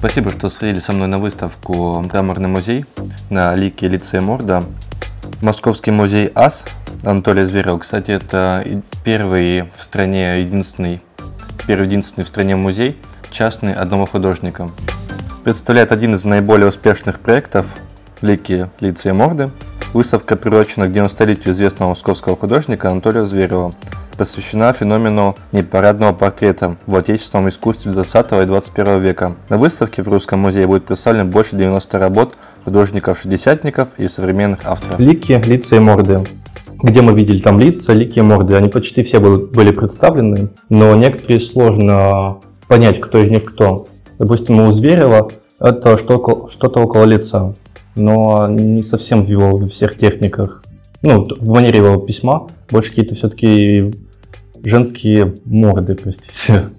Спасибо, что сходили со мной на выставку «Мраморный музей» на лике лицея Морда. Московский музей АС Анатолия Зверева, кстати, это первый в стране единственный, первый единственный в стране музей, частный одного художника. Представляет один из наиболее успешных проектов лики лицея Морды. Выставка приурочена к 90-летию известного московского художника Анатолия Зверева – посвящена феномену непарадного портрета в отечественном искусстве 20 и 21 века. На выставке в Русском музее будет представлено больше 90 работ художников-шестидесятников и современных авторов. Лики, лица и морды. Где мы видели там лица, лики и морды, они почти все были представлены, но некоторые сложно понять, кто из них кто. Допустим, у Зверева это что-то около лица, но не совсем в его всех техниках. Ну, в манере его письма больше какие-то все-таки женские морды, простите.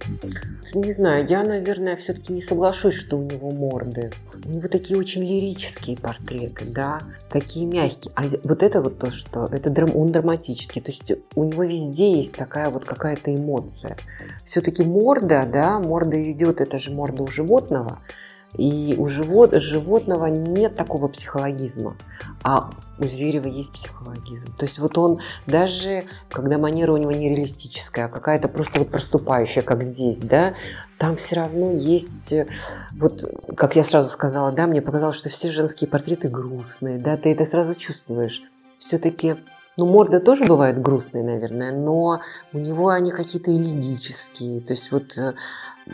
Не знаю, я, наверное, все-таки не соглашусь, что у него морды. У него такие очень лирические портреты, да, такие мягкие. А вот это вот то, что это драм, он драматический. То есть у него везде есть такая вот какая-то эмоция. Все-таки морда, да, морда идет, это же морда у животного. И у живот, животного нет такого психологизма, а у Зверева есть психологизм. То есть вот он даже, когда манера у него не реалистическая, а какая-то просто вот проступающая, как здесь, да, там все равно есть, вот как я сразу сказала, да, мне показалось, что все женские портреты грустные, да, ты это сразу чувствуешь. Все-таки ну, морда тоже бывает грустные, наверное, но у него они какие-то элегические. То есть вот э,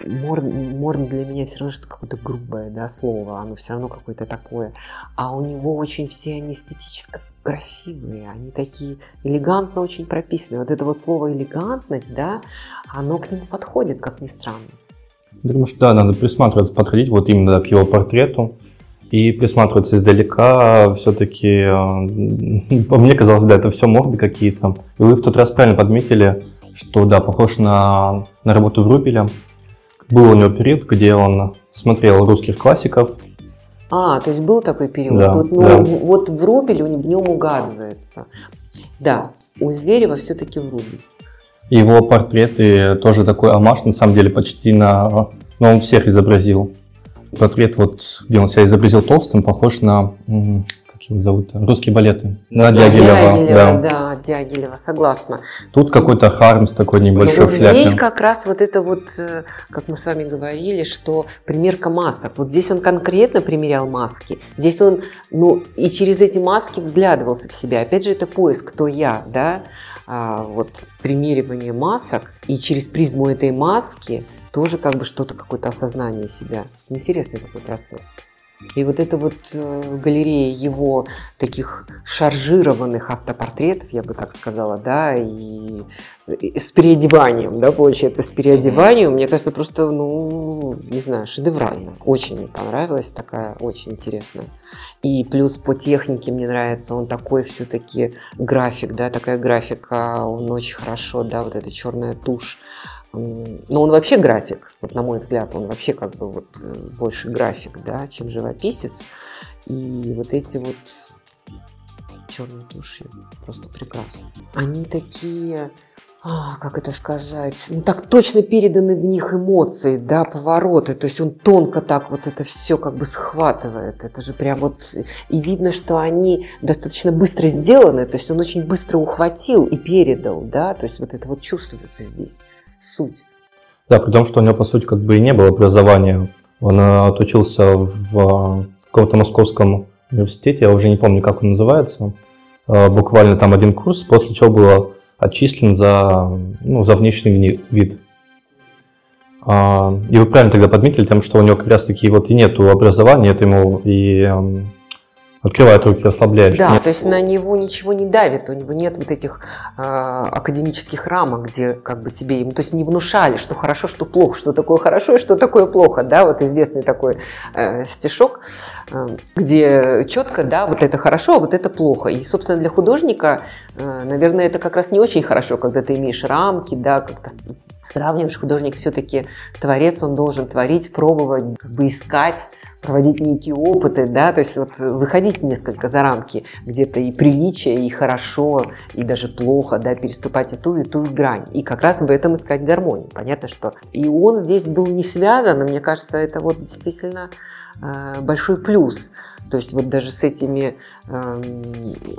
морда, морда для меня все равно что какое-то грубое да, слово, оно все равно какое-то такое. А у него очень все они эстетически красивые, они такие элегантно очень прописаны. Вот это вот слово элегантность, да, оно к нему подходит, как ни странно. Думаю, что да, надо присматриваться, подходить вот именно к его портрету и присматриваться издалека все-таки, э, по мне казалось, да, это все морды какие-то. И вы в тот раз правильно подметили, что да, похож на, на работу Врубеля. Был у него период, где он смотрел русских классиков. А, то есть был такой период. Да, вот, ну, да. вот Врубель в нем угадывается. Да, у Зверева все-таки Врубель. Его портреты тоже такой амаш, на самом деле, почти на... Но он всех изобразил. Портрет, вот, где он себя изобразил толстым, похож на, как его зовут, русские балеты. На Дягилева. Дягилева, да. да, Дягилева, согласна. Тут какой-то Хармс такой небольшой вот в шляпе. здесь как раз вот это вот, э, как мы с вами говорили, что примерка масок. Вот здесь он конкретно примерял маски. Здесь он, ну, и через эти маски взглядывался в себя. Опять же, это поиск, кто я, да? А, вот примеривание масок. И через призму этой маски тоже как бы что-то, какое-то осознание себя. Интересный такой процесс. И вот эта вот э, галерея его таких шаржированных автопортретов, я бы так сказала, да, и, и с переодеванием, да, получается, с переодеванием, мне кажется, просто, ну, не знаю, шедеврально. Очень мне понравилась, такая очень интересная. И плюс по технике мне нравится, он такой все-таки график, да, такая графика, он очень хорошо, да, вот эта черная тушь, но он вообще график, вот на мой взгляд, он вообще как бы вот э, больше график, да, чем живописец. И вот эти вот черные туши просто прекрасно. Они такие, а, как это сказать, ну так точно переданы в них эмоции, да, повороты, то есть он тонко так вот это все как бы схватывает, это же прям вот, и видно, что они достаточно быстро сделаны, то есть он очень быстро ухватил и передал, да, то есть вот это вот чувствуется здесь суть. Да, при том, что у него, по сути, как бы и не было образования. Он э, отучился в э, каком-то московском университете, я уже не помню, как он называется. Э, буквально там один курс, после чего был отчислен за, ну, за внешний вид. А, и вы правильно тогда подметили тем, что у него как раз таки вот и нету образования, это ему и эм, открывает руки, расслабляешь. Да, Нет. то есть на него ничего не давит, у него нет вот этих э, академических рамок, где как бы тебе, ему, то есть не внушали, что хорошо, что плохо, что такое хорошо и что такое плохо, да, вот известный такой э, стишок, э, где четко, да, вот это хорошо, а вот это плохо. И, собственно, для художника, э, наверное, это как раз не очень хорошо, когда ты имеешь рамки, да, как-то сравниваешь, художник все-таки творец, он должен творить, пробовать, как бы искать, проводить некие опыты, да, то есть вот выходить несколько за рамки где-то и приличия, и хорошо, и даже плохо, да, переступать и ту, и ту грань. И как раз в этом искать гармонию. Понятно, что и он здесь был не связан, и мне кажется, это вот действительно э, большой плюс. То есть вот даже с этими... Э,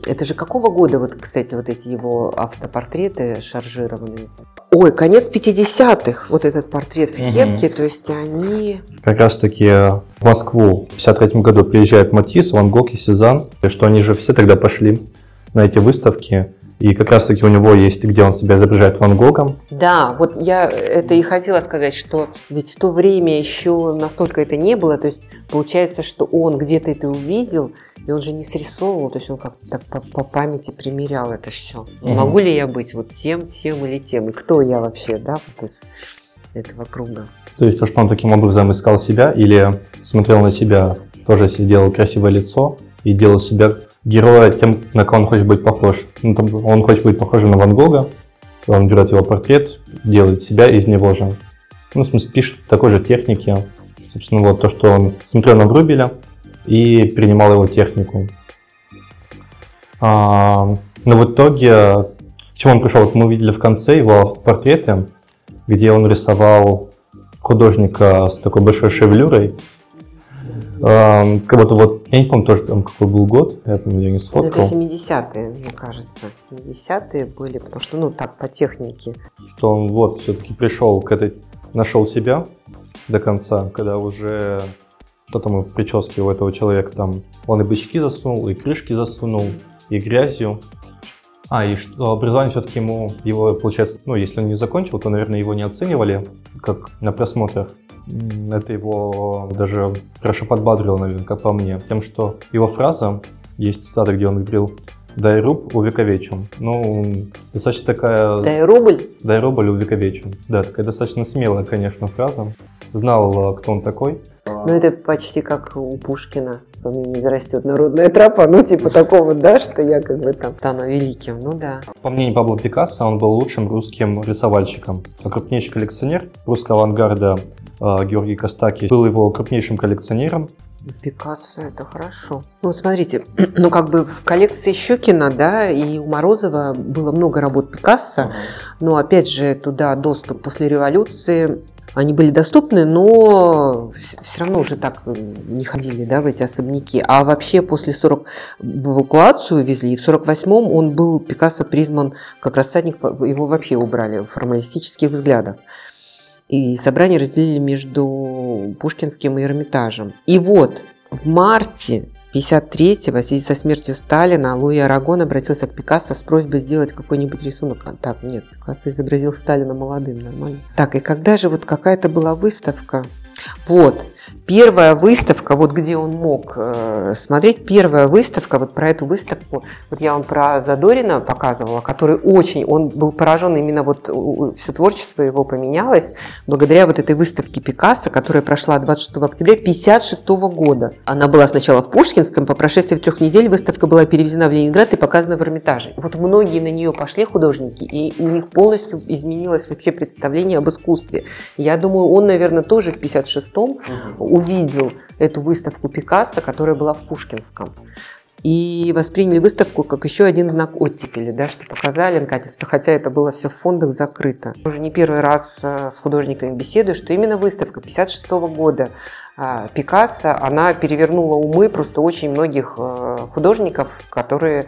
это же какого года, вот, кстати, вот эти его автопортреты шаржированные? Ой, конец 50-х, вот этот портрет в кепке, угу. то есть они... Как раз-таки в Москву в 53 году приезжает Матис, Ван Гог и Сезанн, что они же все тогда пошли на эти выставки, и как раз-таки у него есть, где он себя изображает Ван Гогом. Да, вот я это и хотела сказать, что ведь в то время еще настолько это не было, то есть получается, что он где-то это увидел, и он же не срисовывал, то есть он как-то так по, по памяти примерял это все. Угу. Могу ли я быть вот тем, тем или тем, и кто я вообще, да, вот из этого круга. То есть то, что он таким образом искал себя или смотрел на себя, тоже делал красивое лицо и делал себя героя тем, на кого он хочет быть похож. Ну, там, он хочет быть похожим на Ван Гога, он берет его портрет, делает себя из него же. Ну, в смысле, пишет в такой же технике. Собственно, вот то, что он смотрел на Врубеля и принимал его технику. А, но в итоге, к чему он пришел? Вот мы увидели в конце его портреты, где он рисовал художника с такой большой шевелюрой, как будто вот, я не помню тоже там какой был год, я, помню, я не сфоткал. Это 70-е, мне кажется. 70-е были, потому что, ну, так, по технике. Что он вот все-таки пришел к этой, нашел себя до конца, когда уже что там в прическе у этого человека там, он и бычки засунул, и крышки засунул, и грязью. А, и что образование все-таки ему, его, получается, ну, если он не закончил, то, наверное, его не оценивали, как на просмотрах это его даже хорошо подбадрило, наверное, как по мне, тем, что его фраза, есть цитата, где он говорил «дай руб увековечен». Ну, достаточно такая... «Дай рубль»? «Дай рубль увековечен». Да, такая достаточно смелая, конечно, фраза. Знал, кто он такой. Ну, это почти как у Пушкина. У меня не растет народная тропа, ну, типа такого, да, что я как бы там стану великим, ну да. По мнению Пабло Пикассо, он был лучшим русским рисовальщиком. А крупнейший коллекционер русского авангарда Георгий Костаки был его крупнейшим коллекционером. Пикассо это хорошо. Ну, смотрите, ну как бы в коллекции Щекина, да, и у Морозова было много работ Пикассо, но опять же туда доступ после революции они были доступны, но все равно уже так не ходили да, в эти особняки. А вообще после 40 в эвакуацию везли, и в 48-м он был, Пикассо признан как рассадник, его вообще убрали в формалистических взглядах. И собрание разделили между Пушкинским и Эрмитажем. И вот в марте 53-го, в связи со смертью Сталина, Луи Арагон обратился к Пикассо с просьбой сделать какой-нибудь рисунок. А, так, нет, Пикассо изобразил Сталина молодым, нормально. Так, и когда же вот какая-то была выставка? Вот, Первая выставка, вот где он мог э, смотреть, первая выставка, вот про эту выставку, вот я вам про Задорина показывала, который очень, он был поражен именно вот все творчество его поменялось благодаря вот этой выставке Пикассо, которая прошла 26 октября 56 года. Она была сначала в Пушкинском, по прошествии трех недель выставка была перевезена в Ленинград и показана в Эрмитаже. Вот многие на нее пошли художники, и у них полностью изменилось вообще представление об искусстве. Я думаю, он, наверное, тоже в 56-м увидел эту выставку Пикассо, которая была в Пушкинском. И восприняли выставку как еще один знак оттепели, да, что показали наконец-то, хотя это было все в фондах закрыто. Уже не первый раз э, с художниками беседую, что именно выставка 56 года а, Пикассо, она перевернула умы просто очень многих э, художников, которые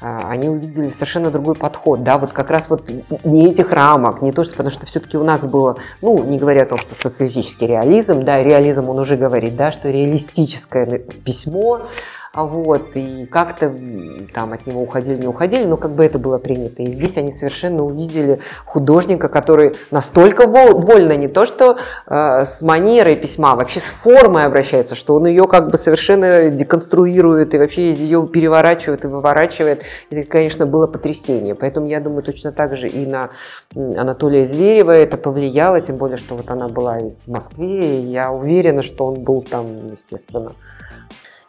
они увидели совершенно другой подход, да, вот как раз вот не этих рамок, не то, что, потому что все-таки у нас было, ну, не говоря о том, что социалистический реализм, да, реализм он уже говорит, да, что реалистическое письмо, а вот, и как-то там от него уходили, не уходили, но как бы это было принято. И здесь они совершенно увидели художника, который настолько вольно, не то что э, с манерой письма, а вообще с формой обращается, что он ее как бы совершенно деконструирует и вообще ее переворачивает и выворачивает. Это, конечно, было потрясение. Поэтому я думаю, точно так же и на Анатолия Зверева это повлияло, тем более, что вот она была в Москве, и я уверена, что он был там, естественно,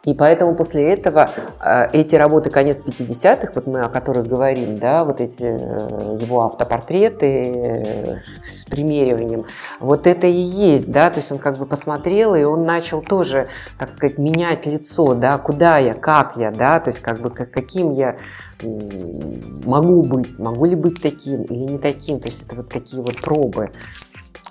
И поэтому после этого э, эти работы конец 50-х, вот мы о которых говорим, да, вот эти э, его автопортреты э, с, с примериванием, вот это и есть, да, то есть он как бы посмотрел, и он начал тоже, так сказать, менять лицо, да, куда я, как я, да, то есть как бы каким я могу быть, могу ли быть таким или не таким, то есть это вот такие вот пробы.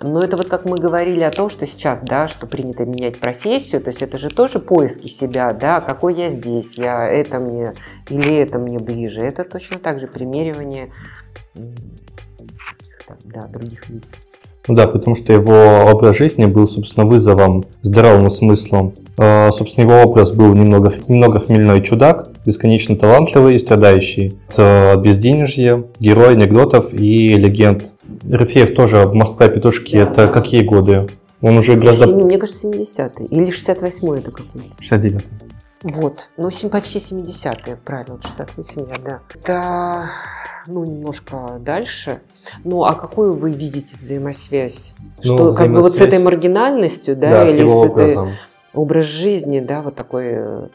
Но это вот как мы говорили о том, что сейчас, да, что принято менять профессию, то есть это же тоже поиски себя, да, какой я здесь, я это мне или это мне ближе. Это точно так же примеривание да, других лиц. Ну да, потому что его образ жизни был, собственно, вызовом здоровому смыслу. А, собственно, его образ был немного, немного хмельной чудак, бесконечно талантливый и страдающий. Это безденежье, герой анекдотов и легенд. Рефеев тоже «Москва петушки» да. это какие годы? Он уже гораздо... Мне кажется, 70-й. Или 68-й это какой-то. 69-й. Вот, ну почти 70-е, правильно, 68 лет, да. Это, ну, немножко дальше. Ну, а какую вы видите взаимосвязь? Ну, что, взаимосвязь... как бы вот с этой маргинальностью, да, да или с, его с образом. этой образ жизни, да, вот такой э,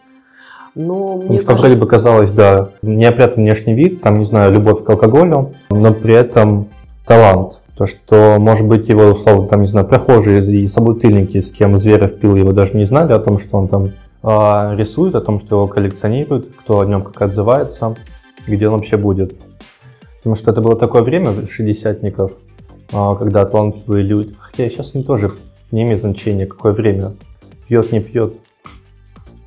но мне кажется... вроде бы казалось, да, неопрятный внешний вид, там, не знаю, любовь к алкоголю, но при этом талант. То, что, может быть, его, условно, там, не знаю, прохожие и собутыльники, с кем Зверев пил, его даже не знали о том, что он там э, рисует, о том, что его коллекционируют, кто о нем как отзывается, где он вообще будет. Потому что это было такое время, шестидесятников, э, когда талантливые люди, хотя сейчас они тоже не имеет значения, какое время, пьет, не пьет.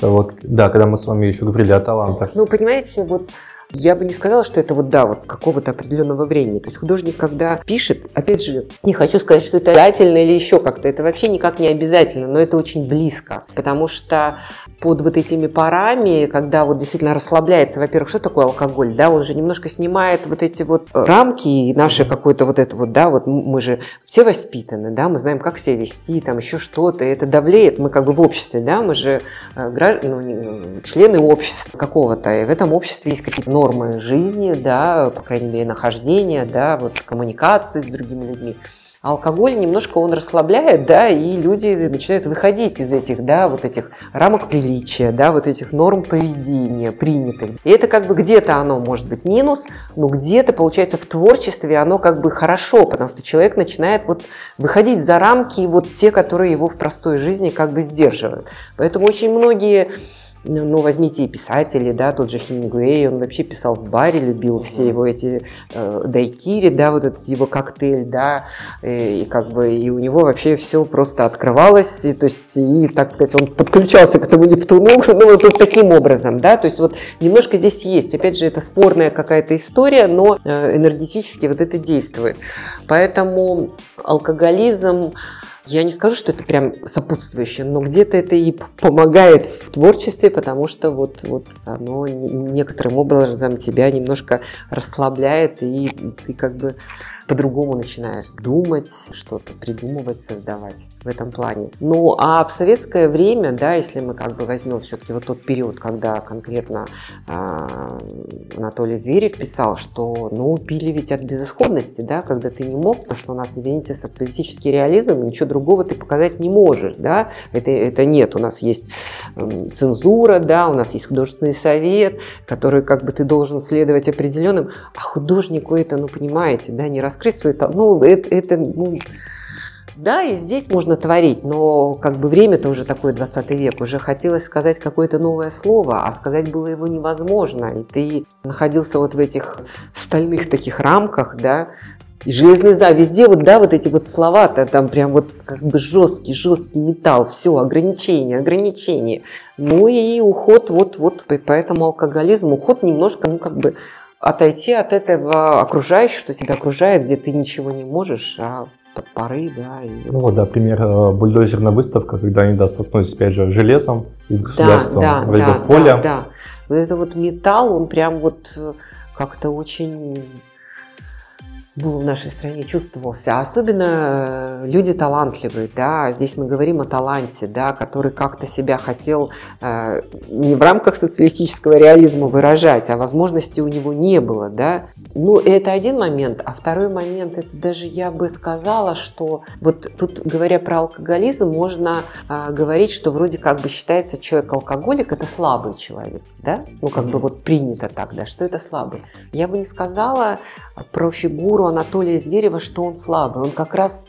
Вот, да, когда мы с вами еще говорили о талантах. Ну, понимаете, вот я бы не сказала, что это вот, да, вот какого-то определенного времени. То есть художник, когда пишет, опять же, не хочу сказать, что это обязательно или еще как-то, это вообще никак не обязательно, но это очень близко, потому что под вот этими парами, когда вот действительно расслабляется, во-первых, что такое алкоголь, да, он же немножко снимает вот эти вот рамки и наше какое-то вот это вот, да, вот мы же все воспитаны, да, мы знаем, как себя вести, там еще что-то, это давлеет, мы как бы в обществе, да, мы же э, ну, члены общества какого-то, и в этом обществе есть какие-то нормы жизни, да, по крайней мере, нахождения, да, вот коммуникации с другими людьми. А алкоголь немножко он расслабляет, да, и люди начинают выходить из этих, да, вот этих рамок приличия, да, вот этих норм поведения принятых. И это как бы где-то оно может быть минус, но где-то, получается, в творчестве оно как бы хорошо, потому что человек начинает вот выходить за рамки вот те, которые его в простой жизни как бы сдерживают. Поэтому очень многие ну, ну, возьмите и писатели, да, тот же Хемингуэй, он вообще писал в баре, любил все его эти э, дайкири, да, вот этот его коктейль, да, и, и как бы, и у него вообще все просто открывалось, и, то есть, и, так сказать, он подключался к этому Нептуну, ну, вот, вот таким образом, да, то есть, вот немножко здесь есть, опять же, это спорная какая-то история, но э, энергетически вот это действует. Поэтому алкоголизм, я не скажу, что это прям сопутствующее, но где-то это и помогает в творчестве, потому что вот, вот оно некоторым образом тебя немножко расслабляет, и ты как бы по-другому начинаешь думать, что-то придумывать, создавать в этом плане. Ну, а в советское время, да, если мы как бы возьмем все-таки вот тот период, когда конкретно э, Анатолий Зверев писал, что, ну, пили ведь от безысходности, да, когда ты не мог, потому что у нас, извините, социалистический реализм, ничего другого ты показать не можешь, да, это, это нет, у нас есть цензура, да, у нас есть художественный совет, который как бы ты должен следовать определенным, а художнику это, ну, понимаете, да, не раз раскрыть свою Ну, это, это ну, да, и здесь можно творить, но как бы время-то уже такое 20 век, уже хотелось сказать какое-то новое слово, а сказать было его невозможно, и ты находился вот в этих стальных таких рамках, да, железный за, везде вот, да, вот эти вот слова-то, там прям вот как бы жесткий, жесткий металл, все, ограничения, ограничения. Ну и уход вот, вот, поэтому алкоголизм, уход немножко, ну как бы отойти от этого окружающего, что тебя окружает, где ты ничего не можешь, а под да. И ну вот, да, пример э, бульдозерная выставка, когда они да, столкнулись, опять же, железом и с государством, да, да, вроде да, бы поле. Да, да. Вот это вот металл, он прям вот э, как-то очень был в нашей стране, чувствовался. Особенно э, люди талантливые, да, здесь мы говорим о таланте, да, который как-то себя хотел э, не в рамках социалистического реализма выражать, а возможности у него не было, да. Ну, это один момент, а второй момент, это даже я бы сказала, что вот тут, говоря про алкоголизм, можно э, говорить, что вроде как бы считается человек алкоголик, это слабый человек, да, ну, как mm-hmm. бы вот принято так, да, что это слабый. Я бы не сказала про фигуру Анатолия Зверева, что он слабый. Он как раз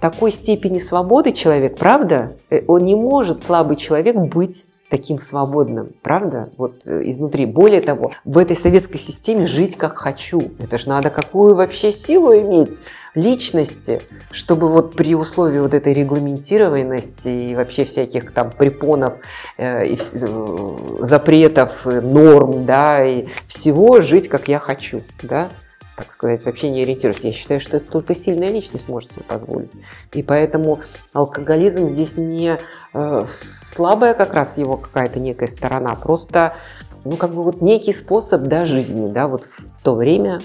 такой степени свободы человек, правда? Э, он не может, слабый человек, быть таким свободным, правда? Вот э, изнутри. Более того, в этой советской системе жить как хочу. Это же надо какую вообще силу иметь личности, чтобы вот при условии вот этой регламентированности и вообще всяких там препонов, э, и, э, запретов, норм, да, и всего жить как я хочу, да так сказать, вообще не ориентируюсь. Я считаю, что это только сильная личность может себе позволить. И поэтому алкоголизм здесь не э, слабая как раз его какая-то некая сторона, просто ну, как бы вот некий способ да, жизни, да, вот в то время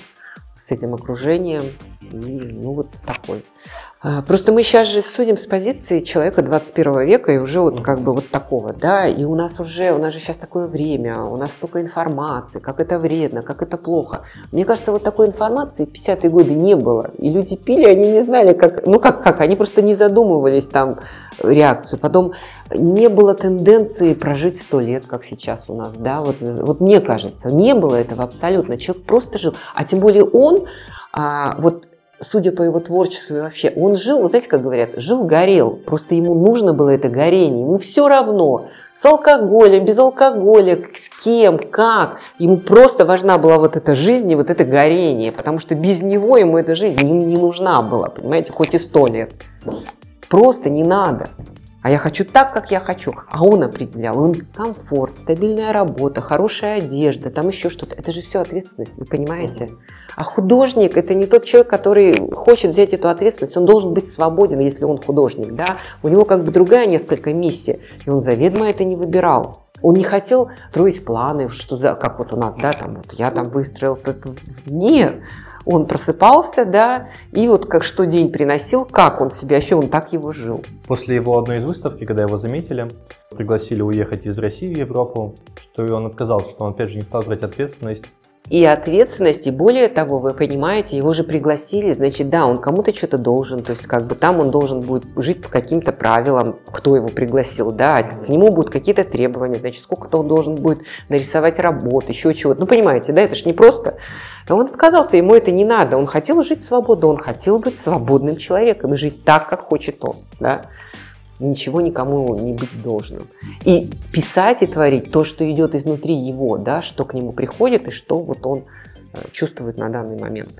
с этим окружением. Ну, вот такой. А, просто мы сейчас же судим с позиции человека 21 века и уже вот как бы вот такого, да, и у нас уже, у нас же сейчас такое время, у нас столько информации, как это вредно, как это плохо. Мне кажется, вот такой информации в 50-е годы не было, и люди пили, они не знали, как, ну как, как, они просто не задумывались там реакцию. Потом не было тенденции прожить сто лет, как сейчас у нас, да, вот, вот мне кажется, не было этого абсолютно. Человек просто жил, а тем более он, а, вот судя по его творчеству вообще, он жил, вы знаете, как говорят, жил, горел. Просто ему нужно было это горение. Ему все равно, с алкоголем, без алкоголя, с кем, как. Ему просто важна была вот эта жизнь и вот это горение, потому что без него ему эта жизнь не, не нужна была, понимаете, хоть и сто лет. Просто не надо. А я хочу так, как я хочу. А он определял. Он комфорт, стабильная работа, хорошая одежда, там еще что-то. Это же все ответственность, вы понимаете? А художник – это не тот человек, который хочет взять эту ответственность. Он должен быть свободен, если он художник. Да? У него как бы другая несколько миссия. И он заведомо это не выбирал. Он не хотел строить планы, что за, как вот у нас, да, там вот я там выстроил. Нет, он просыпался, да, и вот как что день приносил, как он себя ощущал, он так его жил. После его одной из выставки, когда его заметили, пригласили уехать из России в Европу, что он отказался, что он опять же не стал брать ответственность и ответственность, и более того, вы понимаете, его же пригласили, значит, да, он кому-то что-то должен, то есть как бы там он должен будет жить по каким-то правилам, кто его пригласил, да, к нему будут какие-то требования, значит, сколько-то он должен будет нарисовать работ, еще чего-то, ну, понимаете, да, это ж не просто. Но он отказался, ему это не надо, он хотел жить свободно, он хотел быть свободным человеком и жить так, как хочет он, да ничего никому не быть должным. И писать и творить то, что идет изнутри его, да, что к нему приходит и что вот он э, чувствует на данный момент.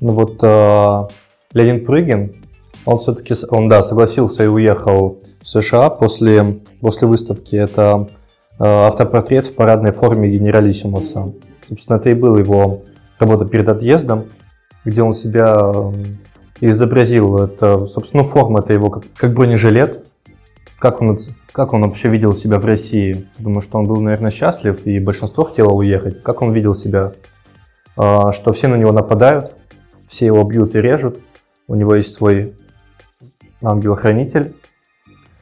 Ну вот э, Леонид Прыгин, он все-таки, он, да, согласился и уехал в США после, после выставки. Это э, автопортрет в парадной форме генералиссимуса. Собственно, это и был его работа перед отъездом, где он себя изобразил это, собственно, форма это его как, как бронежилет. Как он, как он вообще видел себя в России? Думаю, что он был, наверное, счастлив, и большинство хотело уехать. Как он видел себя? А, что все на него нападают, все его бьют и режут. У него есть свой ангел-хранитель,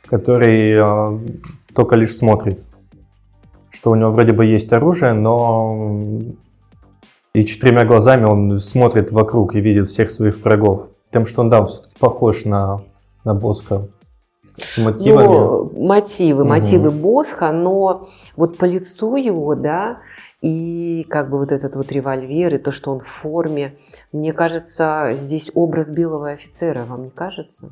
который а, только лишь смотрит. Что у него вроде бы есть оружие, но и четырьмя глазами он смотрит вокруг и видит всех своих врагов. Тем, что он, да, все-таки похож на, на Босха мотивами. Ну, мотивы, угу. мотивы Босха, но вот по лицу его, да, и как бы вот этот вот револьвер, и то, что он в форме, мне кажется, здесь образ белого офицера, вам не кажется?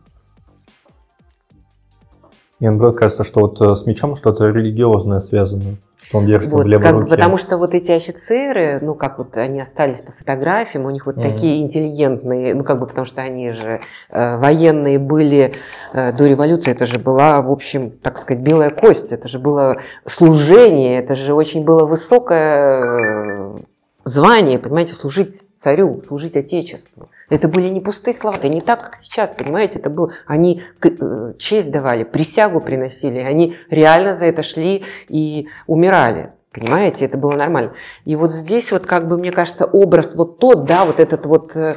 Мне наоборот кажется, что вот э, с мечом что-то религиозное связано, что он держит вот, в левой как, руке. Потому что вот эти офицеры, ну как вот они остались по фотографиям, у них вот mm-hmm. такие интеллигентные, ну как бы потому что они же э, военные были э, до революции, это же была, в общем, так сказать, белая кость, это же было служение, это же очень было высокое э, звание, понимаете, служить царю, служить Отечеству. Это были не пустые слова, это не так, как сейчас, понимаете, это было, они э, честь давали, присягу приносили, они реально за это шли и умирали. Понимаете, это было нормально. И вот здесь вот как бы, мне кажется, образ вот тот, да, вот этот вот, э,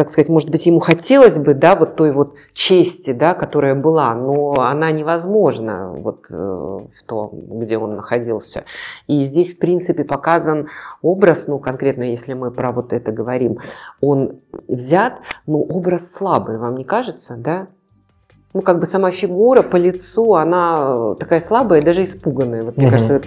как сказать, может быть, ему хотелось бы, да, вот той вот чести, да, которая была, но она невозможна вот э, в том, где он находился. И здесь, в принципе, показан образ, ну, конкретно, если мы про вот это говорим, он взят, ну, образ слабый, вам не кажется, да? Ну, как бы сама фигура по лицу, она такая слабая, даже испуганная. Вот, мне угу. кажется,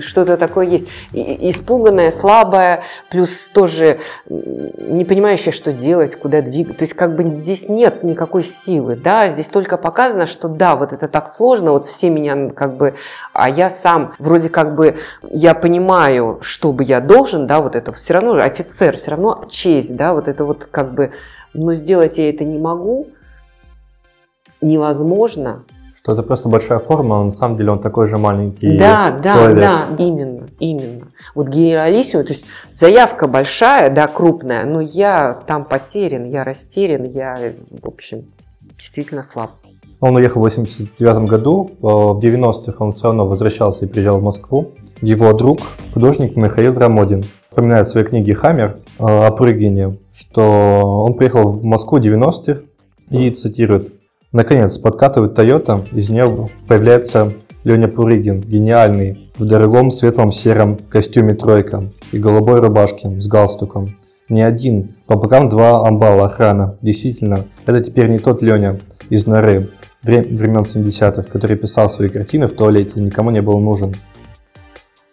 что-то такое есть. И, испуганная, слабая, плюс тоже не понимающая, что делать, куда двигаться. То есть, как бы здесь нет никакой силы, да, здесь только показано, что да, вот это так сложно, вот все меня как бы, а я сам вроде как бы, я понимаю, что бы я должен, да, вот это все равно офицер, все равно честь, да, вот это вот как бы, но сделать я это не могу, невозможно. Что это просто большая форма, а на самом деле он такой же маленький да, человек. Да, да, именно, именно. Вот генералиссимо, то есть заявка большая, да, крупная, но я там потерян, я растерян, я, в общем, действительно слаб. Он уехал в 89 году, э, в 90-х он все равно возвращался и приезжал в Москву. Его друг, художник Михаил Рамодин, вспоминает в своей книге «Хаммер» э, о Прыгине, что он приехал в Москву в 90-х и цитирует Наконец, подкатывает Toyota, из нее появляется Леня Пурыгин, гениальный, в дорогом светлом сером костюме тройка и голубой рубашке с галстуком. Не один, по бокам два амбала охрана. Действительно, это теперь не тот Леня из норы времен 70-х, который писал свои картины в туалете и никому не был нужен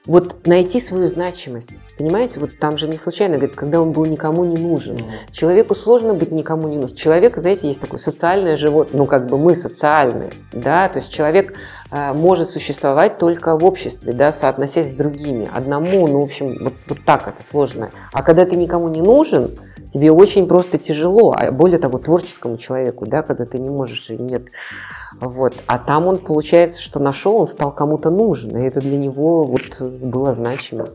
вот найти свою значимость. Понимаете, вот там же не случайно говорит, когда он был никому не нужен. Mm-hmm. Человеку сложно быть никому не нужен. Человек, знаете, есть такое социальное животное, ну как бы мы социальные, да, то есть человек э, может существовать только в обществе, да, соотносясь с другими. Одному, ну, в общем, вот, вот так это сложно. А когда ты никому не нужен, тебе очень просто тяжело, а более того, творческому человеку, да, когда ты не можешь и нет вот. А там он, получается, что нашел, он стал кому-то нужен, и это для него вот было значимо.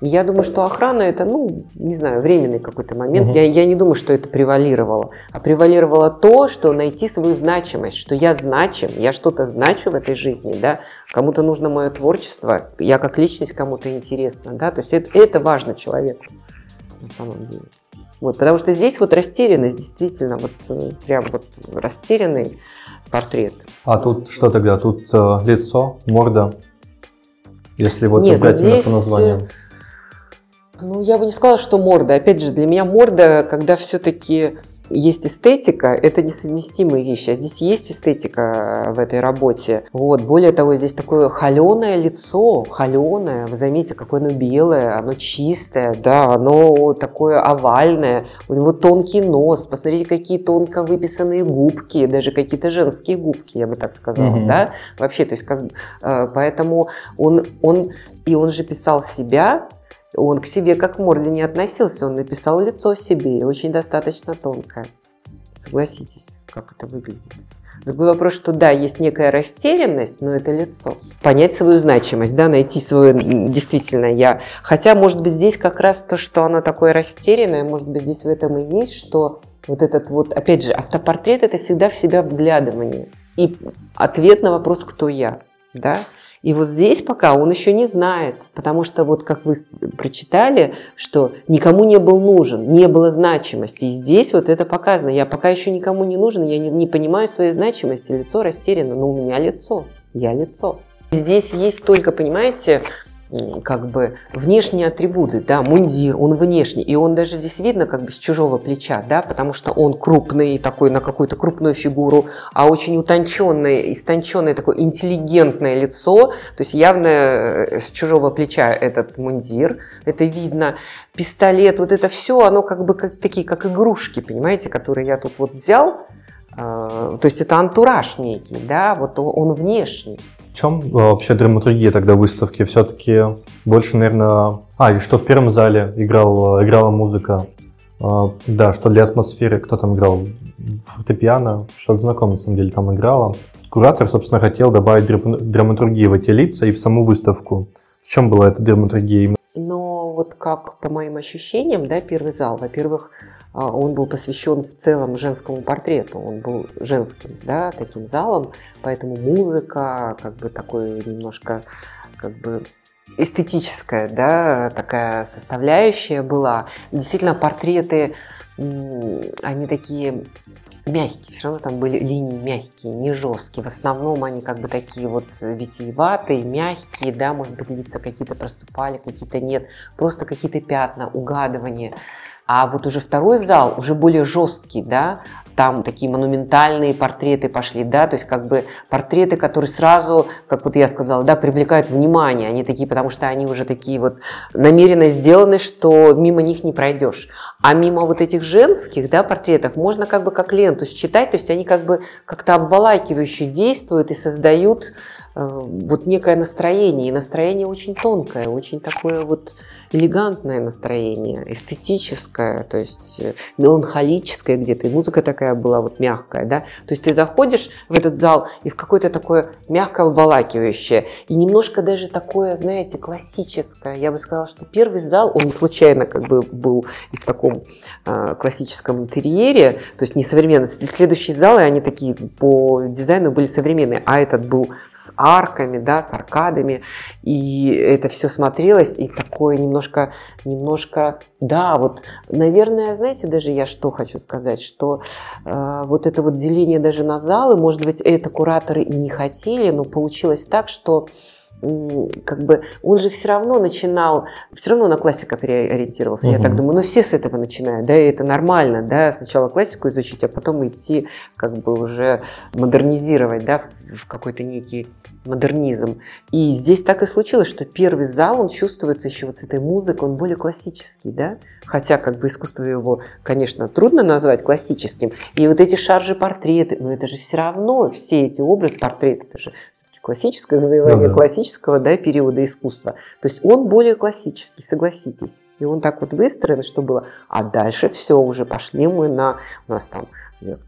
И я думаю, что охрана это, ну, не знаю, временный какой-то момент. Угу. Я, я не думаю, что это превалировало. А превалировало то, что найти свою значимость, что я значим, я что-то значу в этой жизни, да, кому-то нужно мое творчество, я как личность кому-то интересна, да, то есть это, это важно человеку на самом деле. Вот, потому что здесь вот растерянность, действительно, вот э, прям вот растерянный портрет. А тут что тогда? Тут э, лицо, морда? Если вот Нет, брать здесь... по названиям. Ну, я бы не сказала, что морда. Опять же, для меня морда, когда все-таки есть эстетика, это несовместимые вещи. А здесь есть эстетика в этой работе. Вот. Более того, здесь такое холеное лицо, холеное. Вы заметите, какое оно белое, оно чистое, да, оно такое овальное. У него тонкий нос. Посмотрите, какие тонко выписанные губки, даже какие-то женские губки, я бы так сказала, угу. да. Вообще, то есть как, э, поэтому он, он и он же писал себя, он к себе как к морде не относился, он написал лицо себе, очень достаточно тонкое. Согласитесь, как это выглядит. Другой вопрос, что да, есть некая растерянность, но это лицо. Понять свою значимость, да, найти свое действительно я. Хотя, может быть, здесь как раз то, что оно такое растерянное, может быть, здесь в этом и есть, что вот этот вот, опять же, автопортрет – это всегда в себя вглядывание. И ответ на вопрос «кто я?», да? И вот здесь пока он еще не знает, потому что вот как вы прочитали, что никому не был нужен, не было значимости. И здесь вот это показано. Я пока еще никому не нужен, я не, не понимаю своей значимости, лицо растеряно, но у меня лицо, я лицо. Здесь есть только, понимаете, как бы внешние атрибуты, да, мундир, он внешний, и он даже здесь видно как бы с чужого плеча, да, потому что он крупный, такой на какую-то крупную фигуру, а очень утонченное, истонченное такое интеллигентное лицо, то есть явно э, с чужого плеча этот мундир, это видно, пистолет, вот это все, оно как бы как, такие, как игрушки, понимаете, которые я тут вот взял, э, то есть это антураж некий, да, вот он внешний чем э, вообще драматургия тогда выставки? Все-таки больше, наверное... А, и что в первом зале играл, играла музыка. Э, да, что для атмосферы, кто там играл? Фортепиано, что-то знакомое, на самом деле, там играла. Куратор, собственно, хотел добавить драматургию в эти лица и в саму выставку. В чем была эта драматургия? Но вот как по моим ощущениям, да, первый зал, во-первых, а, он был посвящен в целом женскому портрету, он был женским, да, таким залом, поэтому музыка, как бы такой немножко, как бы эстетическая, да, такая составляющая была. И действительно, портреты, они такие мягкие, все равно там были линии мягкие, не жесткие. В основном они как бы такие вот витиеватые, мягкие, да, может быть, лица какие-то проступали, какие-то нет, просто какие-то пятна, угадывания. А вот уже второй зал, уже более жесткий, да, там такие монументальные портреты пошли, да, то есть как бы портреты, которые сразу, как вот я сказала, да, привлекают внимание, они такие, потому что они уже такие вот намеренно сделаны, что мимо них не пройдешь. А мимо вот этих женских, да, портретов можно как бы как ленту считать, то есть они как бы как-то обволакивающе действуют и создают Э, вот некое настроение, и настроение очень тонкое, очень такое вот элегантное настроение, эстетическое, то есть э, меланхолическое где-то, и музыка такая была вот мягкая, да, то есть ты заходишь в этот зал и в какое-то такое мягко обволакивающее, и немножко даже такое, знаете, классическое, я бы сказала, что первый зал, он не случайно как бы был и в таком э, классическом интерьере, то есть не современный, следующие залы, они такие по дизайну были современные, а этот был с арками, да, с аркадами, и это все смотрелось, и такое немножко, немножко, да, вот, наверное, знаете, даже я что хочу сказать, что э, вот это вот деление даже на залы, может быть, это кураторы и не хотели, но получилось так, что как бы он же все равно начинал, все равно на классика переориентировался. Угу. Я так думаю, ну все с этого начинают, да, и это нормально, да, сначала классику изучить, а потом идти как бы уже модернизировать, да, в какой-то некий модернизм. И здесь так и случилось, что первый зал, он чувствуется еще вот с этой музыкой, он более классический, да, хотя как бы искусство его, конечно, трудно назвать классическим. И вот эти шаржи-портреты, но это же все равно все эти образы, портреты, это же классическое завоевание ну, да. классического да, периода искусства. То есть он более классический, согласитесь. И он так вот выстроен, что было. А дальше все, уже пошли мы на... У нас там Лев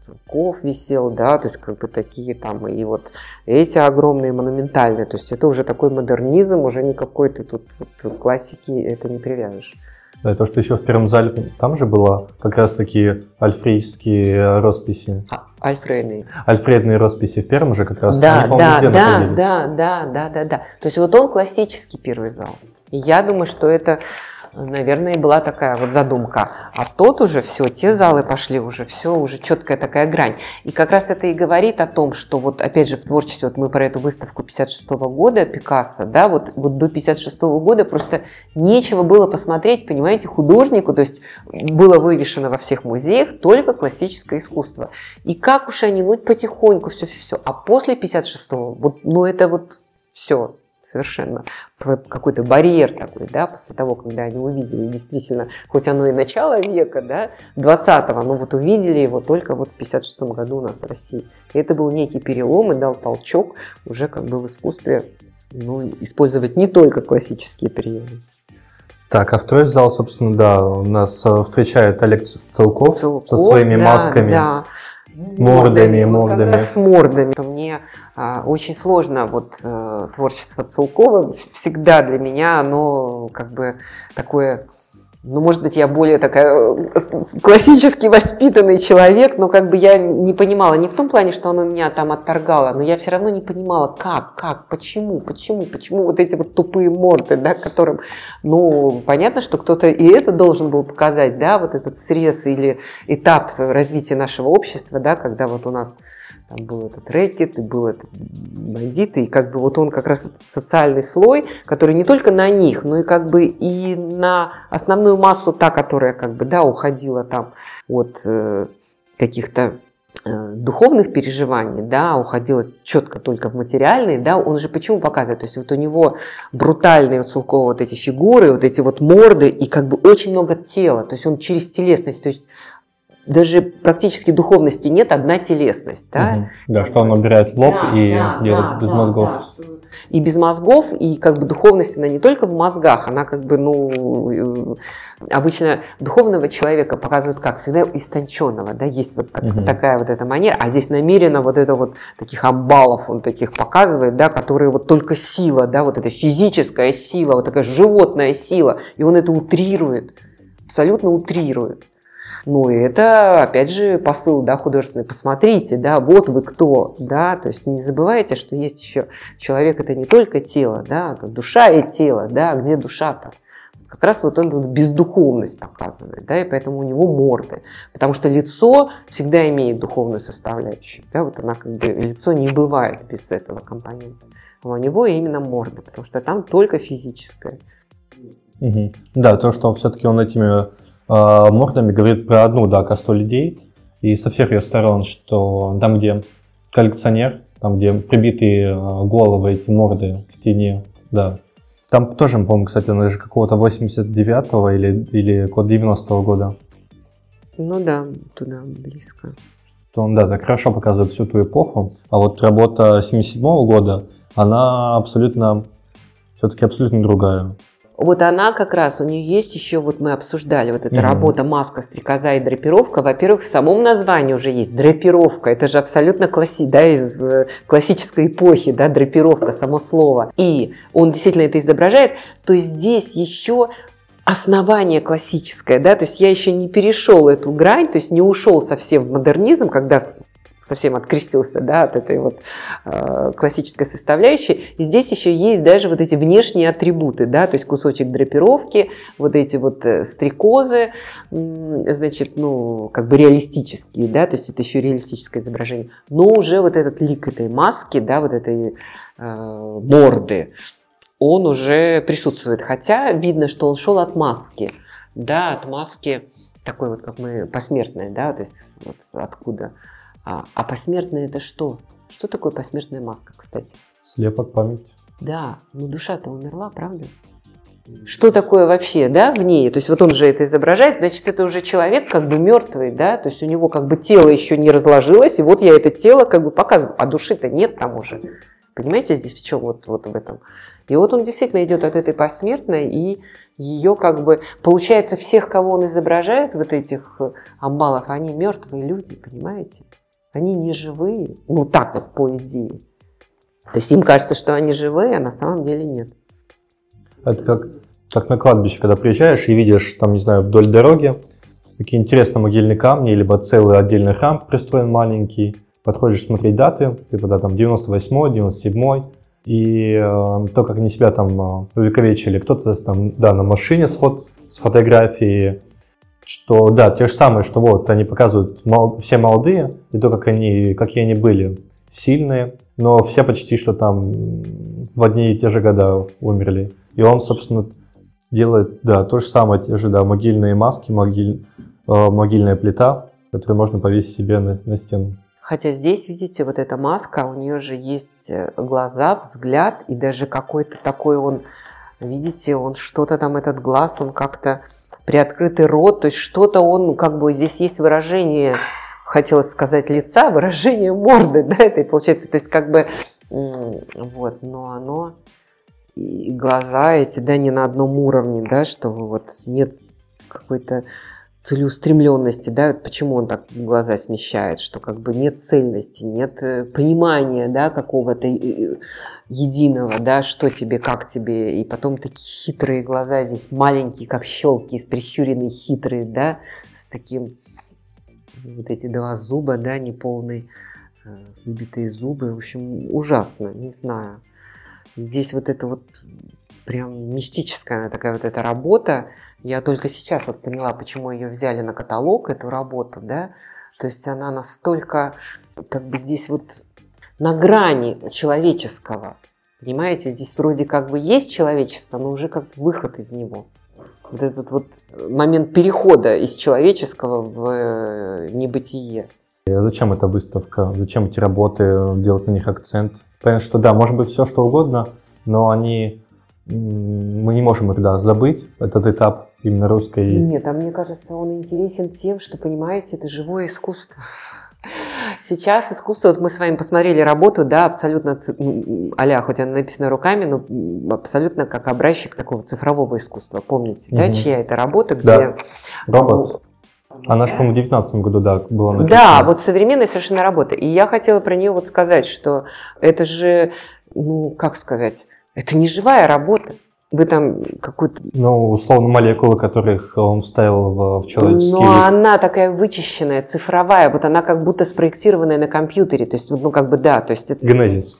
висел, да, то есть как бы такие там, и вот эти огромные, монументальные. То есть это уже такой модернизм, уже не какой-то тут вот, классики это не привяжешь. Да, то, что еще в первом зале, там же было как раз таки альфрейские росписи. А, альфредные. Альфредные росписи в первом же как раз. Да, Они, да, да, да, да, да, да, да. То есть вот он классический первый зал. И я думаю, что это наверное, была такая вот задумка. А тот уже все, те залы пошли уже, все, уже четкая такая грань. И как раз это и говорит о том, что вот опять же в творчестве, вот мы про эту выставку 56 -го года Пикассо, да, вот, вот до 56 -го года просто нечего было посмотреть, понимаете, художнику, то есть было вывешено во всех музеях только классическое искусство. И как уж они, ну потихоньку, все-все-все. А после 56-го, вот, ну это вот все, совершенно какой-то барьер такой, да, после того, когда они увидели, действительно, хоть оно и начало века, да, 20-го, но вот увидели его только вот в 56 году у нас в России. И это был некий перелом и дал толчок уже как бы в искусстве ну, использовать не только классические приемы. Так, а второй зал, собственно, да, у нас э, встречает Олег Целков, Целков со своими да, масками. Да. Мордами, мордами. с мордами. Мне очень сложно вот э, творчество Целкова. Всегда для меня оно как бы такое ну, может быть, я более такая э, классически воспитанный человек, но как бы я не понимала, не в том плане, что оно меня там отторгало, но я все равно не понимала, как, как, почему, почему, почему вот эти вот тупые морды, да, которым, ну, понятно, что кто-то и это должен был показать, да, вот этот срез или этап развития нашего общества, да, когда вот у нас там был этот рэкет, и был этот бандит, и как бы вот он как раз социальный слой, который не только на них, но и как бы и на основную массу, та, которая как бы, да, уходила там от э, каких-то э, духовных переживаний, да, уходила четко только в материальные, да, он же почему показывает, то есть вот у него брутальные у Цулкова вот эти фигуры, вот эти вот морды и как бы очень много тела, то есть он через телесность, то есть даже практически духовности нет, одна телесность. Да, угу. да что он убирает лоб да, и да, делает да, без да, мозгов. Да, что... И без мозгов, и как бы духовность, она не только в мозгах, она как бы, ну, обычно духовного человека показывают как? Всегда истонченного, да, есть вот так, угу. такая вот эта манера, а здесь намеренно вот это вот таких амбалов он таких показывает, да, которые вот только сила, да, вот эта физическая сила, вот такая животная сила, и он это утрирует, абсолютно утрирует. Ну, и это, опять же, посыл, да, художественный. Посмотрите, да, вот вы кто, да, то есть не забывайте, что есть еще человек, это не только тело, да, душа и тело, да, где душа-то? Как раз вот он бездуховность показывает, да, и поэтому у него морды. Потому что лицо всегда имеет духовную составляющую, да, вот она как бы, лицо не бывает без этого компонента. А у него именно морда, потому что там только физическое. Угу. Да, то, что все-таки он этими мордами говорит про одну, да, касту людей, и со всех ее сторон, что там, где коллекционер, там, где прибитые э, головы, эти морды к стене, да. Там тоже, по-моему, кстати, он же какого-то 89-го или, или код 90-го года. Ну да, туда близко. То он, да, так хорошо показывает всю ту эпоху. А вот работа 77-го года, она абсолютно, все-таки абсолютно другая. Вот она как раз, у нее есть еще, вот мы обсуждали, вот эта mm-hmm. работа маска, стрекоза и драпировка. Во-первых, в самом названии уже есть драпировка. Это же абсолютно класси, да, из э, классической эпохи, да, драпировка, само слово. И он действительно это изображает. То здесь еще основание классическое, да, то есть я еще не перешел эту грань, то есть не ушел совсем в модернизм, когда совсем открестился да, от этой вот э, классической составляющей. И здесь еще есть даже вот эти внешние атрибуты, да, то есть кусочек драпировки, вот эти вот э, стрекозы, значит, ну, как бы реалистические, да, то есть это еще реалистическое изображение. Но уже вот этот лик этой маски, да, вот этой э, морды, он уже присутствует. Хотя видно, что он шел от маски, да, от маски такой вот, как мы, посмертной, да, то есть вот откуда а, а посмертное это что? Что такое посмертная маска, кстати? Слепок память. Да, но душа-то умерла, правда? Что такое вообще, да, в ней? То есть вот он же это изображает, значит, это уже человек как бы мертвый, да, то есть у него как бы тело еще не разложилось, и вот я это тело как бы показываю, а души-то нет там уже. Понимаете, здесь в чем вот, вот в этом? И вот он действительно идет от этой посмертной, и ее как бы, получается, всех, кого он изображает, вот этих амбалов, они мертвые люди, понимаете? Они не живые, ну так вот по идее. То есть им кажется, что они живые, а на самом деле нет. Это как, как на кладбище, когда приезжаешь и видишь, там, не знаю, вдоль дороги такие интересные могильные камни, либо целый отдельный храм пристроен маленький. Подходишь смотреть даты, типа, да, там 98-й, 97-й, и э, то, как они себя там э, увековечили. Кто-то там, да, на машине с, фот, с фотографией, что да, те же самые, что вот они показывают мол, все молодые, и то, как они, какие они были сильные, но все почти что там в одни и те же года умерли. И он, собственно, делает, да, то же самое, те же, да, могильные маски, могиль, э, могильная плита, которую можно повесить себе на, на стену. Хотя здесь, видите, вот эта маска, у нее же есть э, глаза, взгляд, и даже какой-то такой он, видите, он что-то там, этот глаз, он как-то приоткрытый рот, то есть что-то он, как бы здесь есть выражение, хотелось сказать лица, выражение морды, да, это получается, то есть как бы, вот, но оно, и глаза эти, да, не на одном уровне, да, что вот нет какой-то целеустремленности, да, вот почему он так глаза смещает, что как бы нет цельности, нет э, понимания, да, какого-то э, единого, да, что тебе, как тебе, и потом такие хитрые глаза здесь, маленькие, как щелки, прищуренные, хитрые, да, с таким, вот эти два зуба, да, неполные, э, выбитые зубы, в общем, ужасно, не знаю. Здесь вот это вот прям мистическая такая вот эта работа, я только сейчас вот поняла, почему ее взяли на каталог, эту работу, да. То есть она настолько, как бы здесь вот на грани человеческого. Понимаете, здесь вроде как бы есть человечество, но уже как выход из него. Вот этот вот момент перехода из человеческого в э, небытие. А зачем эта выставка? Зачем эти работы, делать на них акцент? Понятно, что да, может быть все что угодно, но они мы не можем их да, забыть, этот этап именно русской... Нет, а мне кажется, он интересен тем, что, понимаете, это живое искусство. Сейчас искусство, вот мы с вами посмотрели работу, да, абсолютно, а хоть она написана руками, но абсолютно как образчик такого цифрового искусства. Помните, угу. да, чья это работа, где... Да. Робот. Она же, по-моему, в 2019 году, да, была написана. Да, вот современная совершенно работа. И я хотела про нее вот сказать, что это же, ну, как сказать, это не живая работа. Вы там какую-то... Ну, условно, молекулы, которых он вставил в, в человеческий Но лик. она такая вычищенная, цифровая, вот она как будто спроектированная на компьютере. То есть, ну, как бы, да, то есть... это- Генезис.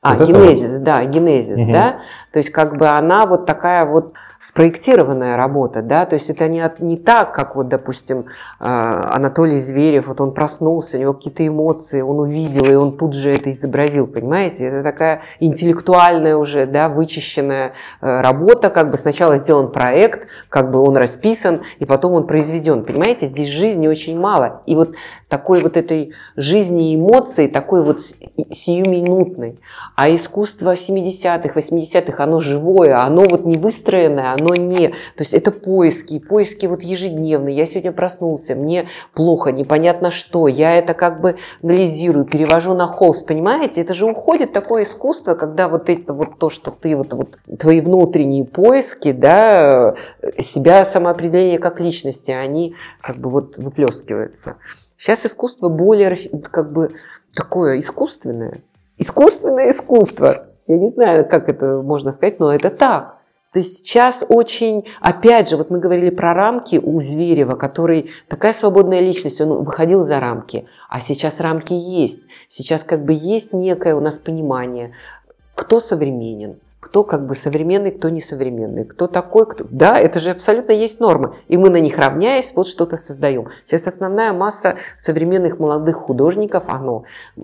А, Вот это генезис, да, генезис, Мгм. да. То есть как бы она вот такая вот спроектированная работа, да, то есть это не, не так, как вот, допустим, э, Анатолий Зверев, вот он проснулся, у него какие-то эмоции, он увидел, и он тут же это изобразил, понимаете? Это такая интеллектуальная уже, да, вычищенная э, работа, как бы сначала сделан проект, как бы он расписан, и потом он произведен, понимаете? Здесь жизни очень мало, и вот такой вот этой жизни и эмоций, такой вот сиюминутной, а искусство 70-х, 80-х, оно живое, оно вот не выстроенное, оно не... То есть это поиски, поиски вот ежедневные. Я сегодня проснулся, мне плохо, непонятно что. Я это как бы анализирую, перевожу на холст, понимаете? Это же уходит такое искусство, когда вот это вот то, что ты вот, вот твои внутренние поиски, да, себя самоопределение как личности, они как бы вот выплескиваются. Сейчас искусство более как бы такое искусственное. Искусственное искусство. Я не знаю, как это можно сказать, но это так. То есть сейчас очень, опять же, вот мы говорили про рамки у Зверева, который такая свободная личность, он выходил за рамки, а сейчас рамки есть. Сейчас как бы есть некое у нас понимание, кто современен, кто как бы современный, кто несовременный, кто такой, кто... Да, это же абсолютно есть нормы. И мы на них равняясь, вот что-то создаем. Сейчас основная масса современных молодых художников, оно э,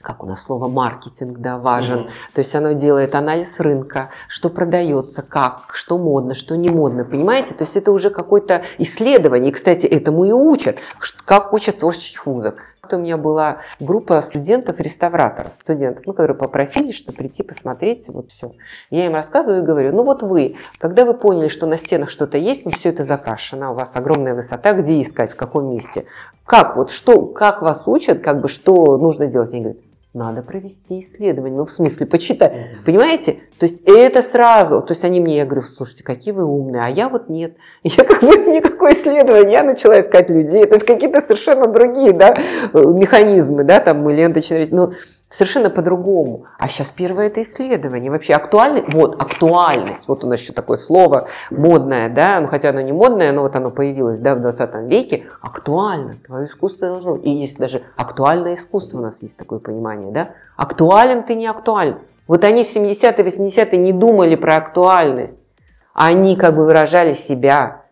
как у нас слово маркетинг, да, важен. То есть оно делает анализ рынка, что продается, как, что модно, что не модно, понимаете? То есть это уже какое-то исследование. И, кстати, этому и учат, как учат творческих вузах. Вот У меня была группа студентов-реставраторов, студентов, ну, которые попросили, что прийти посмотреть, вот все. Я им рассказываю и говорю, ну вот вы, когда вы поняли, что на стенах что-то есть, ну все это закашено, у вас огромная высота, где искать, в каком месте? Как вот, что, как вас учат, как бы, что нужно делать? Они говорят, надо провести исследование. Ну, в смысле, почитай. Понимаете? То есть это сразу. То есть они мне, я говорю, слушайте, какие вы умные, а я вот нет. Я как бы никакое исследование. Я начала искать людей. То есть какие-то совершенно другие, да, э, механизмы, да, там мы ленточные, ну, совершенно по-другому. А сейчас первое это исследование. Вообще актуальность, вот, актуальность, вот у нас еще такое слово модное, да, ну, хотя оно не модное, но вот оно появилось, да, в 20 веке, актуально, твое искусство должно. И есть даже актуальное искусство, у нас есть такое понимание, да, актуален ты не актуален. Вот они 70-е, 80-е не думали про актуальность, они как бы выражали себя.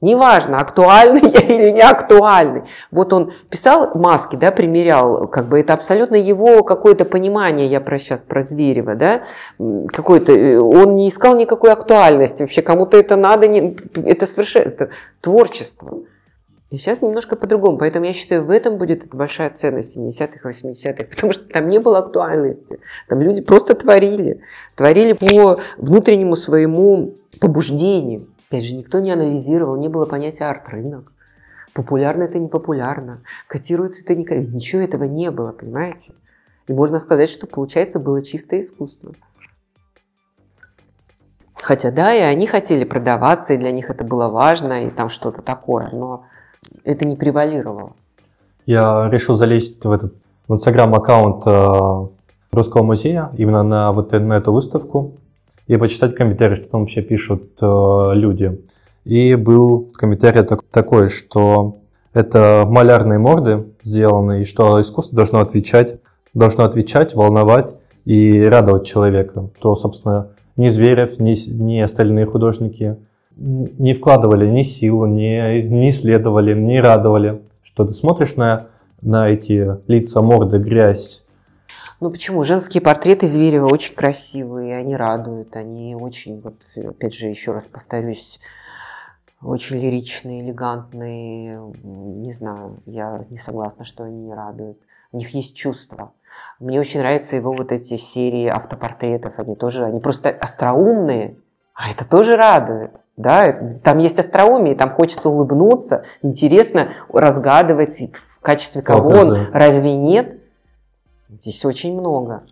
Неважно, актуальный я или не актуальный. Вот он писал маски, да, примерял, как бы это абсолютно его какое-то понимание, я про сейчас про Зверева, да, м, какой-то, э, он не искал никакой актуальности, вообще кому-то это надо, не, это совершенно, это творчество. И сейчас немножко по-другому, поэтому я считаю, в этом будет большая ценность 70-х, 80-х, потому что там не было актуальности, там люди просто творили, творили по внутреннему своему побуждению. Опять же, никто не анализировал, не было понятия арт-рынок. Популярно это не популярно, котируется это не Ничего этого не было, понимаете? И можно сказать, что получается было чистое искусство. Хотя да, и они хотели продаваться, и для них это было важно, и там что-то такое, но это не превалировало. Я решил залезть в этот в инстаграм-аккаунт э, Русского музея именно на, вот, э- на эту выставку и почитать комментарии, что там вообще пишут э, люди. И был комментарий так- такой, что это малярные морды сделаны, и что искусство должно отвечать, должно отвечать, волновать и радовать человека. То, собственно, ни Зверев, ни, ни остальные художники не вкладывали ни силу, ни, не исследовали, не радовали. Что ты смотришь на, на эти лица, морды, грязь, Ну почему? Женские портреты Зверева очень красивые, они радуют, они очень, вот опять же, еще раз повторюсь, очень лиричные, элегантные. Не знаю, я не согласна, что они не радуют. У них есть чувства. Мне очень нравятся его вот эти серии автопортретов. Они тоже, они просто остроумные, а это тоже радует. Да? Там есть остроумие, там хочется улыбнуться, интересно разгадывать в качестве кого он, Образы. разве нет? Здесь очень много.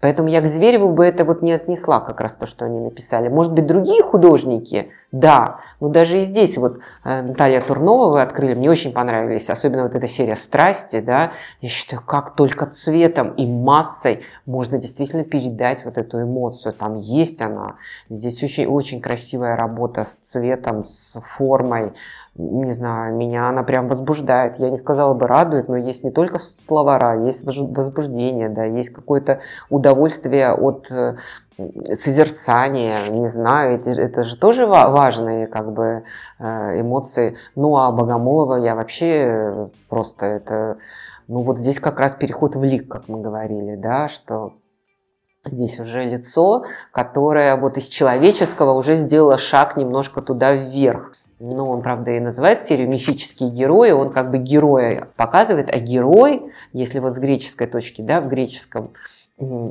Поэтому я к Звереву бы это вот не отнесла как раз то, что они написали. Может быть, другие художники, да, но даже и здесь вот э, Наталья Турнова вы открыли, мне очень понравились, особенно вот эта серия «Страсти», да, я считаю, как только цветом и массой можно действительно передать вот эту эмоцию, там есть она, здесь очень, очень красивая работа с цветом, с формой, не знаю, меня она прям возбуждает. Я не сказала бы радует, но есть не только словара, есть возбуждение, да, есть какое-то удовольствие от э, созерцания, не знаю, это, это же тоже важные как бы э, эмоции. Ну а Богомолова я вообще просто это, ну вот здесь как раз переход в лик, как мы говорили, да, что Здесь уже лицо, которое вот из человеческого уже сделало шаг немножко туда вверх. Ну, он, правда, и называет серию «Мифические герои». Он как бы героя показывает, а герой, если вот с греческой точки, да, в греческом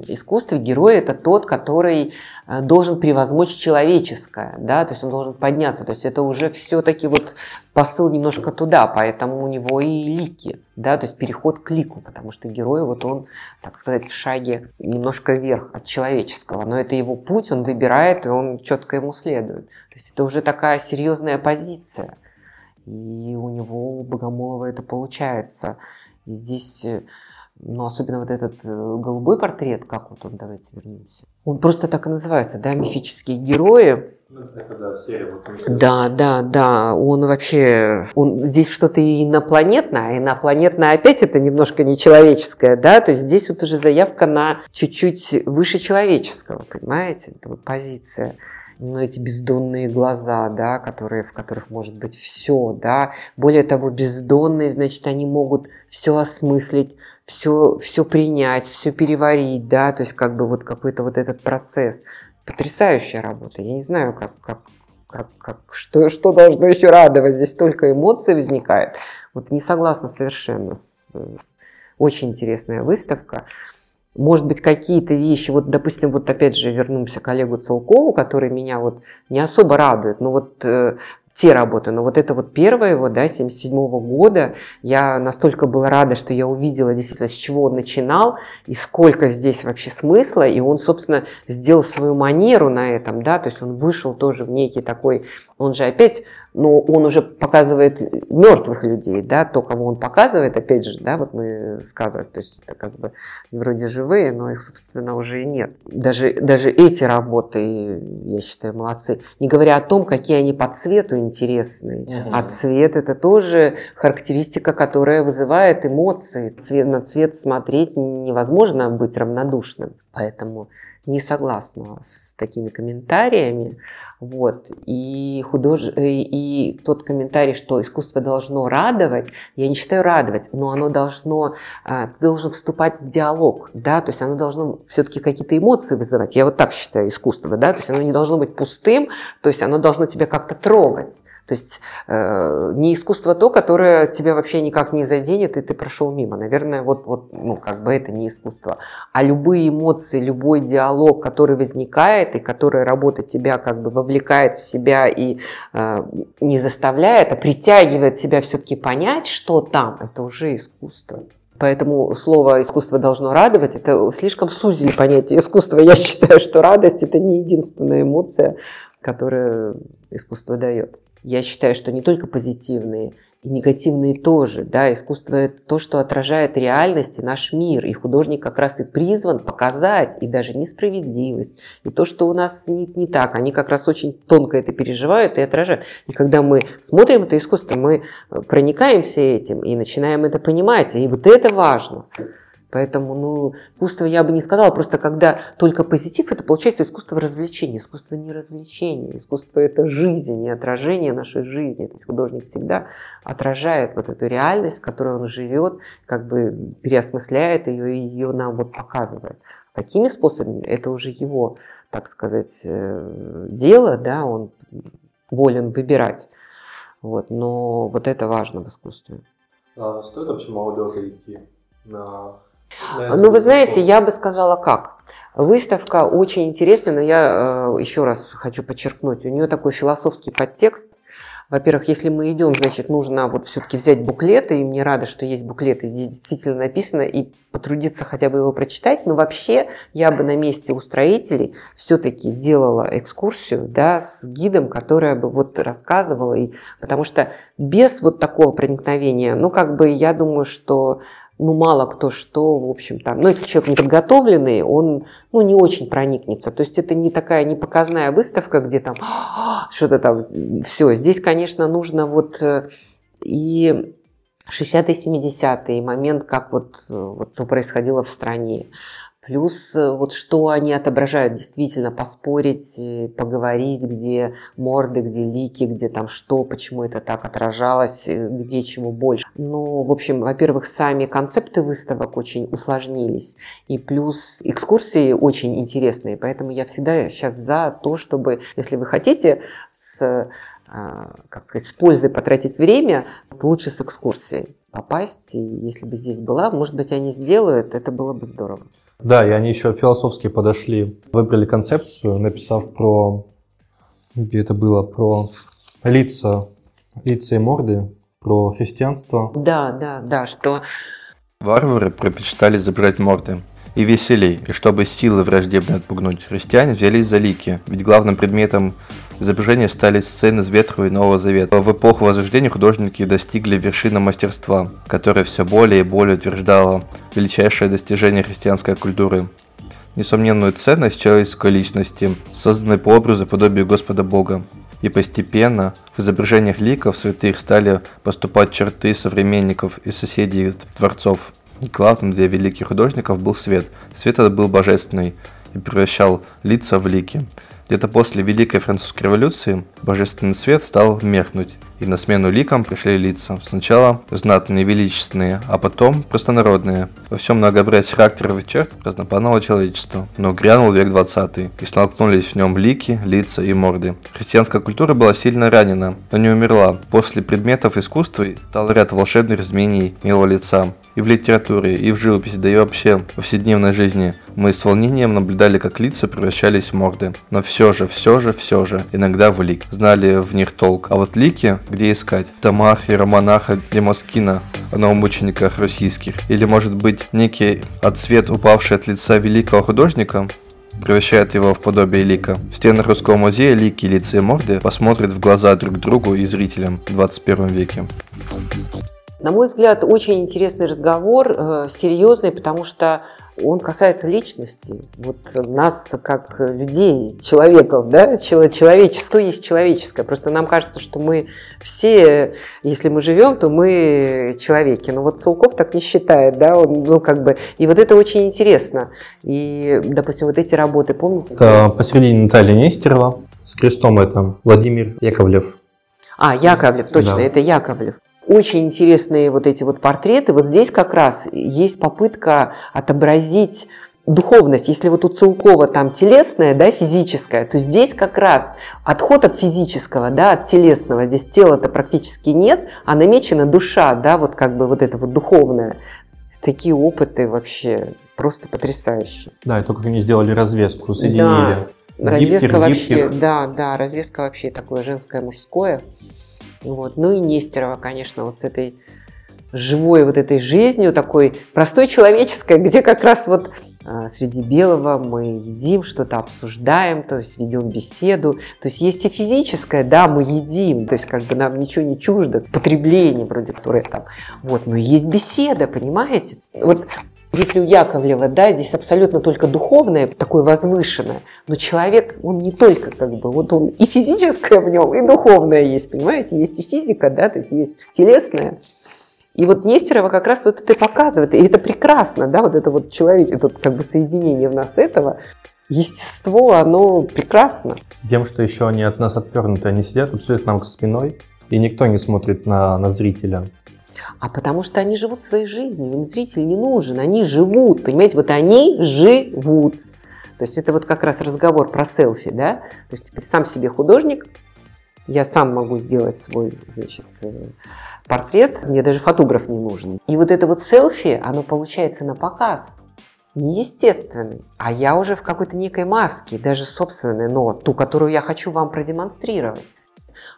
искусстве герой это тот, который э, должен превозмочь человеческое, да, то есть он должен подняться, то есть это уже все-таки вот посыл немножко туда, поэтому у него и лики, да, то есть переход к лику, потому что герой вот он, так сказать, в шаге немножко вверх от человеческого, но это его путь, он выбирает, и он четко ему следует, то есть это уже такая серьезная позиция, и у него у Богомолова это получается, и здесь э, но особенно вот этот э, голубой портрет, как вот он, давайте вернемся. Он просто так и называется, да, мифические герои. Ну, это, да, серия, вот, да, да, да, он вообще, он здесь что-то инопланетное, а инопланетное опять это немножко нечеловеческое, да, то есть здесь вот уже заявка на чуть-чуть выше человеческого, понимаете, это вот позиция но эти бездонные глаза, да, которые, в которых может быть все, да. Более того, бездонные, значит, они могут все осмыслить, все, все принять, все переварить, да, то есть как бы вот какой-то вот этот процесс. Потрясающая работа. Я не знаю, как, как, как, как, что, что должно еще радовать. Здесь столько эмоций возникает. Вот не согласна совершенно. С, э, очень интересная выставка. Может быть, какие-то вещи, вот, допустим, вот опять же вернемся к Олегу Целкову, который меня вот не особо радует, но вот э, те работы. Но вот это вот первое его, да, 77 -го года, я настолько была рада, что я увидела действительно, с чего он начинал и сколько здесь вообще смысла. И он, собственно, сделал свою манеру на этом, да, то есть он вышел тоже в некий такой, он же опять но он уже показывает мертвых людей, да, то, кого он показывает, опять же, да, вот мы сказали, то есть это как бы вроде живые, но их, собственно, уже и нет. Даже, даже эти работы, я считаю, молодцы. Не говоря о том, какие они по цвету интересные. Угу. А цвет это тоже характеристика, которая вызывает эмоции. Цвет, на цвет смотреть невозможно быть равнодушным. Поэтому не согласна с такими комментариями. Вот. И, худож... и тот комментарий, что искусство должно радовать, я не считаю радовать, но оно должно, а, ты должен вступать в диалог, да, то есть оно должно все-таки какие-то эмоции вызывать. Я вот так считаю искусство, да, то есть оно не должно быть пустым, то есть оно должно тебя как-то трогать. То есть э, не искусство то, которое тебя вообще никак не заденет, и ты прошел мимо. Наверное, вот, вот ну, как бы это не искусство. А любые эмоции, любой диалог, который возникает, и который работа тебя как бы вовлекает в себя и э, не заставляет, а притягивает тебя все-таки понять, что там, это уже искусство. Поэтому слово «искусство должно радовать» – это слишком сузили понятие искусства. Я считаю, что радость – это не единственная эмоция, которую искусство дает. Я считаю, что не только позитивные, и негативные тоже. Да? Искусство – это то, что отражает реальность и наш мир. И художник как раз и призван показать и даже несправедливость, и то, что у нас не, не так. Они как раз очень тонко это переживают и отражают. И когда мы смотрим это искусство, мы проникаемся этим и начинаем это понимать. И вот это важно. Поэтому, ну, искусство я бы не сказала, просто когда только позитив, это получается искусство развлечения. Искусство не развлечение, искусство это жизнь и отражение нашей жизни. То есть художник всегда отражает вот эту реальность, в которой он живет, как бы переосмысляет ее и ее нам вот показывает. Какими способами, это уже его, так сказать, э, дело, да, он волен выбирать. Вот, но вот это важно в искусстве. А стоит вообще молодежи идти на ну, вы знаете, я бы сказала как. Выставка очень интересная, но я э, еще раз хочу подчеркнуть, у нее такой философский подтекст. во-первых, если мы идем, значит, нужно вот все-таки взять буклеты, и мне рада, что есть буклеты, здесь действительно написано, и потрудиться хотя бы его прочитать, но вообще я бы на месте у строителей все-таки делала экскурсию, да, с гидом, которая бы вот рассказывала, и, потому что без вот такого проникновения, ну, как бы, я думаю, что ну, мало кто что, в общем, там, ну, если человек неподготовленный, он, ну, не очень проникнется. То есть это не такая непоказная выставка, где там что-то там, все. Здесь, конечно, нужно вот э, и 60-е, 70-е, момент, как вот, э, вот то происходило в стране. Плюс э, вот что они отображают, действительно поспорить, э, поговорить, где морды, где лики, где там что, почему это так отражалось, э, где чего больше. Ну, в общем, во-первых, сами концепты выставок очень усложнились. И плюс экскурсии очень интересные, поэтому я всегда сейчас за то, чтобы, если вы хотите с как сказать, с пользой потратить время, лучше с экскурсией попасть. И если бы здесь была, может быть, они сделают, это было бы здорово. Да, и они еще философски подошли, выбрали концепцию, написав про, где это было, про лица, лица и морды, про христианство. Да, да, да, что... Варвары предпочитали забирать морды и веселей, и чтобы силы враждебно отпугнуть, христиане взялись за лики, ведь главным предметом изображения стали сцены из Ветхого и Нового Завета. В эпоху Возрождения художники достигли вершины мастерства, которое все более и более утверждало величайшее достижение христианской культуры несомненную ценность человеческой личности, созданной по образу и подобию Господа Бога. И постепенно в изображениях ликов святых стали поступать черты современников и соседей творцов. Главным для великих художников был свет. Свет этот был божественный и превращал лица в лики. Где-то после Великой Французской революции божественный свет стал меркнуть, и на смену ликам пришли лица. Сначала знатные, величественные, а потом простонародные. Во всем многообразии характеров и черт разнопланового человечества. Но грянул век 20 и столкнулись в нем лики, лица и морды. Христианская культура была сильно ранена, но не умерла. После предметов искусства стал ряд волшебных изменений милого лица. И в литературе, и в живописи, да и вообще в повседневной жизни мы с волнением наблюдали, как лица превращались в морды. Но все же, все же, все же, иногда в лик. Знали в них толк. А вот лики где искать? В томах иеромонаха Демоскина о новомучениках российских? Или может быть некий отцвет, упавший от лица великого художника? превращает его в подобие лика. В стенах Русского музея лики, лица и морды посмотрят в глаза друг другу и зрителям в 21 веке. На мой взгляд, очень интересный разговор, э, серьезный, потому что он касается личности, вот нас как людей, человеков, да, человечество есть человеческое. Просто нам кажется, что мы все, если мы живем, то мы человеки. Но вот Сулков так не считает, да, он, ну как бы, и вот это очень интересно. И, допустим, вот эти работы, помните? Это посередине Наталья Нестерова, с крестом это Владимир Яковлев. А, Яковлев, точно, да. это Яковлев очень интересные вот эти вот портреты. Вот здесь как раз есть попытка отобразить духовность, если вот у Целкова там телесная, да, физическая, то здесь как раз отход от физического, да, от телесного, здесь тела-то практически нет, а намечена душа, да, вот как бы вот это вот духовное. Такие опыты вообще просто потрясающие. Да, и то, как они сделали развеску, соединили. Да, развеска диптер, вообще, диптер. да, да, развеска вообще такое женское, мужское. Вот. Ну и Нестерова, конечно, вот с этой живой вот этой жизнью, такой простой человеческой, где как раз вот а, среди белого мы едим, что-то обсуждаем, то есть ведем беседу. То есть есть и физическое, да, мы едим, то есть как бы нам ничего не чуждо, потребление вроде которое там. Вот, но есть беседа, понимаете? Вот если у Яковлева, да, здесь абсолютно только духовное, такое возвышенное, но человек, он не только как бы, вот он и физическое в нем, и духовное есть, понимаете, есть и физика, да, то есть есть телесное. И вот Нестерова как раз вот это показывает, и это прекрасно, да, вот это вот человек, это как бы соединение в нас этого, естество, оно прекрасно. Тем, что еще они от нас отвернуты, они сидят абсолютно нам к спиной, и никто не смотрит на, на зрителя. А потому что они живут своей жизнью, им зритель не нужен, они живут, понимаете, вот они живут. То есть это вот как раз разговор про селфи, да? То есть теперь сам себе художник, я сам могу сделать свой, значит, э, портрет, мне даже фотограф не нужен. И вот это вот селфи, оно получается на показ, неестественный, а я уже в какой-то некой маске, даже собственной, но ту, которую я хочу вам продемонстрировать.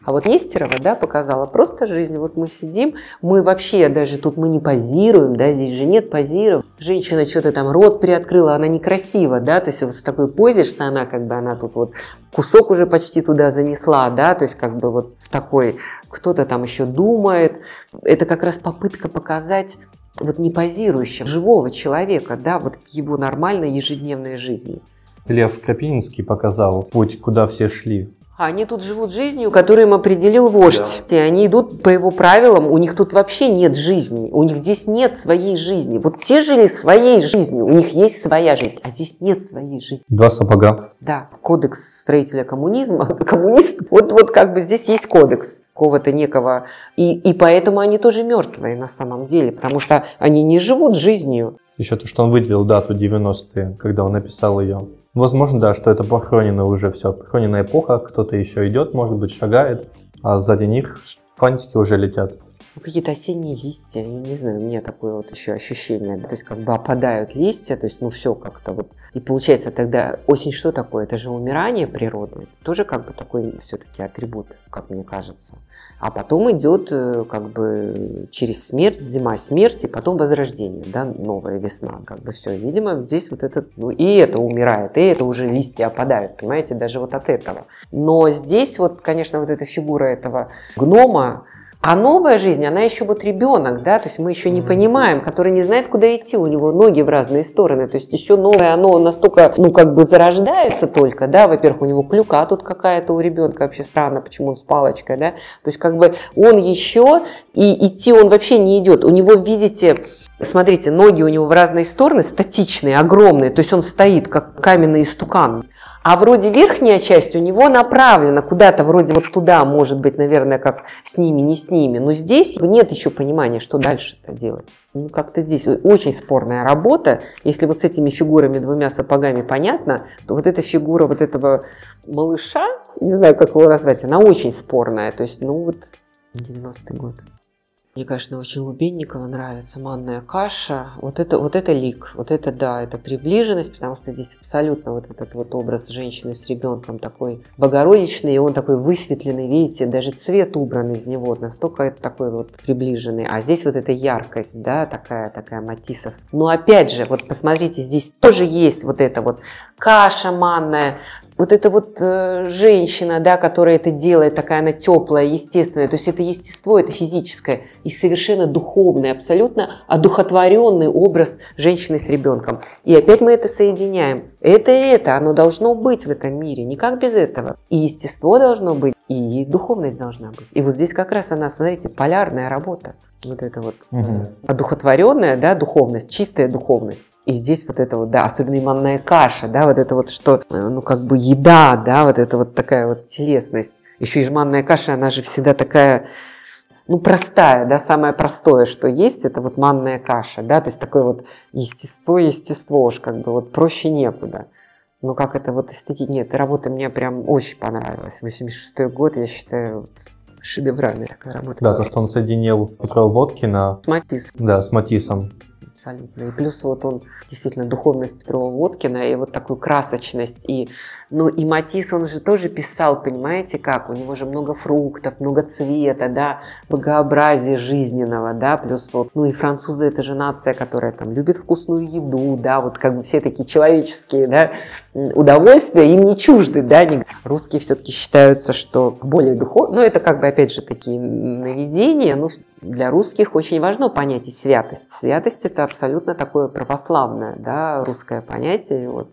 А вот Нестерова, да, показала просто жизнь. Вот мы сидим, мы вообще даже тут мы не позируем, да, здесь же нет позиров. Женщина что-то там рот приоткрыла, она некрасива, да, то есть вот в такой позе, что она как бы, она тут вот кусок уже почти туда занесла, да, то есть как бы вот в такой, кто-то там еще думает. Это как раз попытка показать вот не позирующего, живого человека, да, вот в его нормальной ежедневной жизни. Лев Крапининский показал путь, куда все шли. Они тут живут жизнью, которую им определил вождь. Да. И они идут по его правилам, у них тут вообще нет жизни, у них здесь нет своей жизни. Вот те жили своей жизнью, у них есть своя жизнь, а здесь нет своей жизни. Два сапога. Да, кодекс строителя коммунизма, коммунист, вот, вот как бы здесь есть кодекс какого-то некого. И, и поэтому они тоже мертвые на самом деле, потому что они не живут жизнью. Еще то, что он выделил дату 90-е, когда он написал ее. Возможно, да, что это похоронено уже все. Похороненная эпоха, кто-то еще идет, может быть, шагает, а сзади них фантики уже летят. Ну, какие-то осенние листья, я не знаю, у меня такое вот еще ощущение, то есть как бы опадают листья, то есть ну все как-то вот. И получается тогда осень что такое? Это же умирание природное, это тоже как бы такой все-таки атрибут, как мне кажется. А потом идет э, как бы через смерть, зима смерть, и потом возрождение, да, новая весна, как бы все. Видимо, здесь вот этот, ну и это умирает, и это уже листья опадают, понимаете, даже вот от этого. Но здесь вот, конечно, вот эта фигура этого гнома, а новая жизнь, она еще вот ребенок, да, то есть мы еще не понимаем, который не знает, куда идти, у него ноги в разные стороны, то есть еще новое, оно настолько, ну, как бы зарождается только, да, во-первых, у него клюка тут какая-то у ребенка, вообще странно, почему он с палочкой, да, то есть как бы он еще, и идти он вообще не идет, у него, видите, смотрите, ноги у него в разные стороны, статичные, огромные, то есть он стоит, как каменный истукан, а вроде верхняя часть у него направлена куда-то, вроде вот туда, может быть, наверное, как с ними, не с ними. Но здесь нет еще понимания, что дальше-то делать. Ну, как-то здесь очень спорная работа. Если вот с этими фигурами двумя сапогами понятно, то вот эта фигура вот этого малыша, не знаю, как его назвать, она очень спорная. То есть, ну вот 90-й год. Мне, конечно, очень Лубенникова нравится манная каша. Вот это, вот это лик, вот это да, это приближенность, потому что здесь абсолютно вот этот вот образ женщины с ребенком такой богородичный, и он такой высветленный, видите, даже цвет убран из него, настолько это такой вот приближенный. А здесь вот эта яркость, да, такая, такая матисовская. Но опять же, вот посмотрите, здесь тоже есть вот эта вот каша манная, вот эта вот э, женщина, да, которая это делает, такая она теплая, естественная, то есть это естество, это физическое и совершенно духовный, абсолютно одухотворенный образ женщины с ребенком. И опять мы это соединяем. Это и это, оно должно быть в этом мире, никак без этого. И естество должно быть, и духовность должна быть. И вот здесь как раз она, смотрите, полярная работа. Вот это вот угу. одухотворенная, да, духовность, чистая духовность. И здесь вот это вот, да, особенно иманная каша, да, вот это вот что, э, ну как бы еда, да, вот это вот такая вот телесность. Еще и жманная каша, она же всегда такая, ну, простая, да, самое простое, что есть, это вот манная каша, да, то есть такое вот естество, естество уж как бы вот проще некуда. Ну, как это вот эстетика, нет, работа мне прям очень понравилась. 86-й год, я считаю, вот, шедевральная такая работа. Да, то, что он соединил Петра Водкина. С Матисом. Да, с Матисом абсолютно. И плюс вот он действительно духовность Петрова Водкина и вот такую красочность. И, ну и Матис, он же тоже писал, понимаете как? У него же много фруктов, много цвета, да, многообразие жизненного, да, плюс вот, ну и французы это же нация, которая там любит вкусную еду, да, вот как бы все такие человеческие, да, удовольствия им не чужды, да, не... русские все-таки считаются, что более духовно, ну это как бы опять же такие наведения, ну для русских очень важно понятие святость. Святость это абсолютно такое православное, да, русское понятие. Вот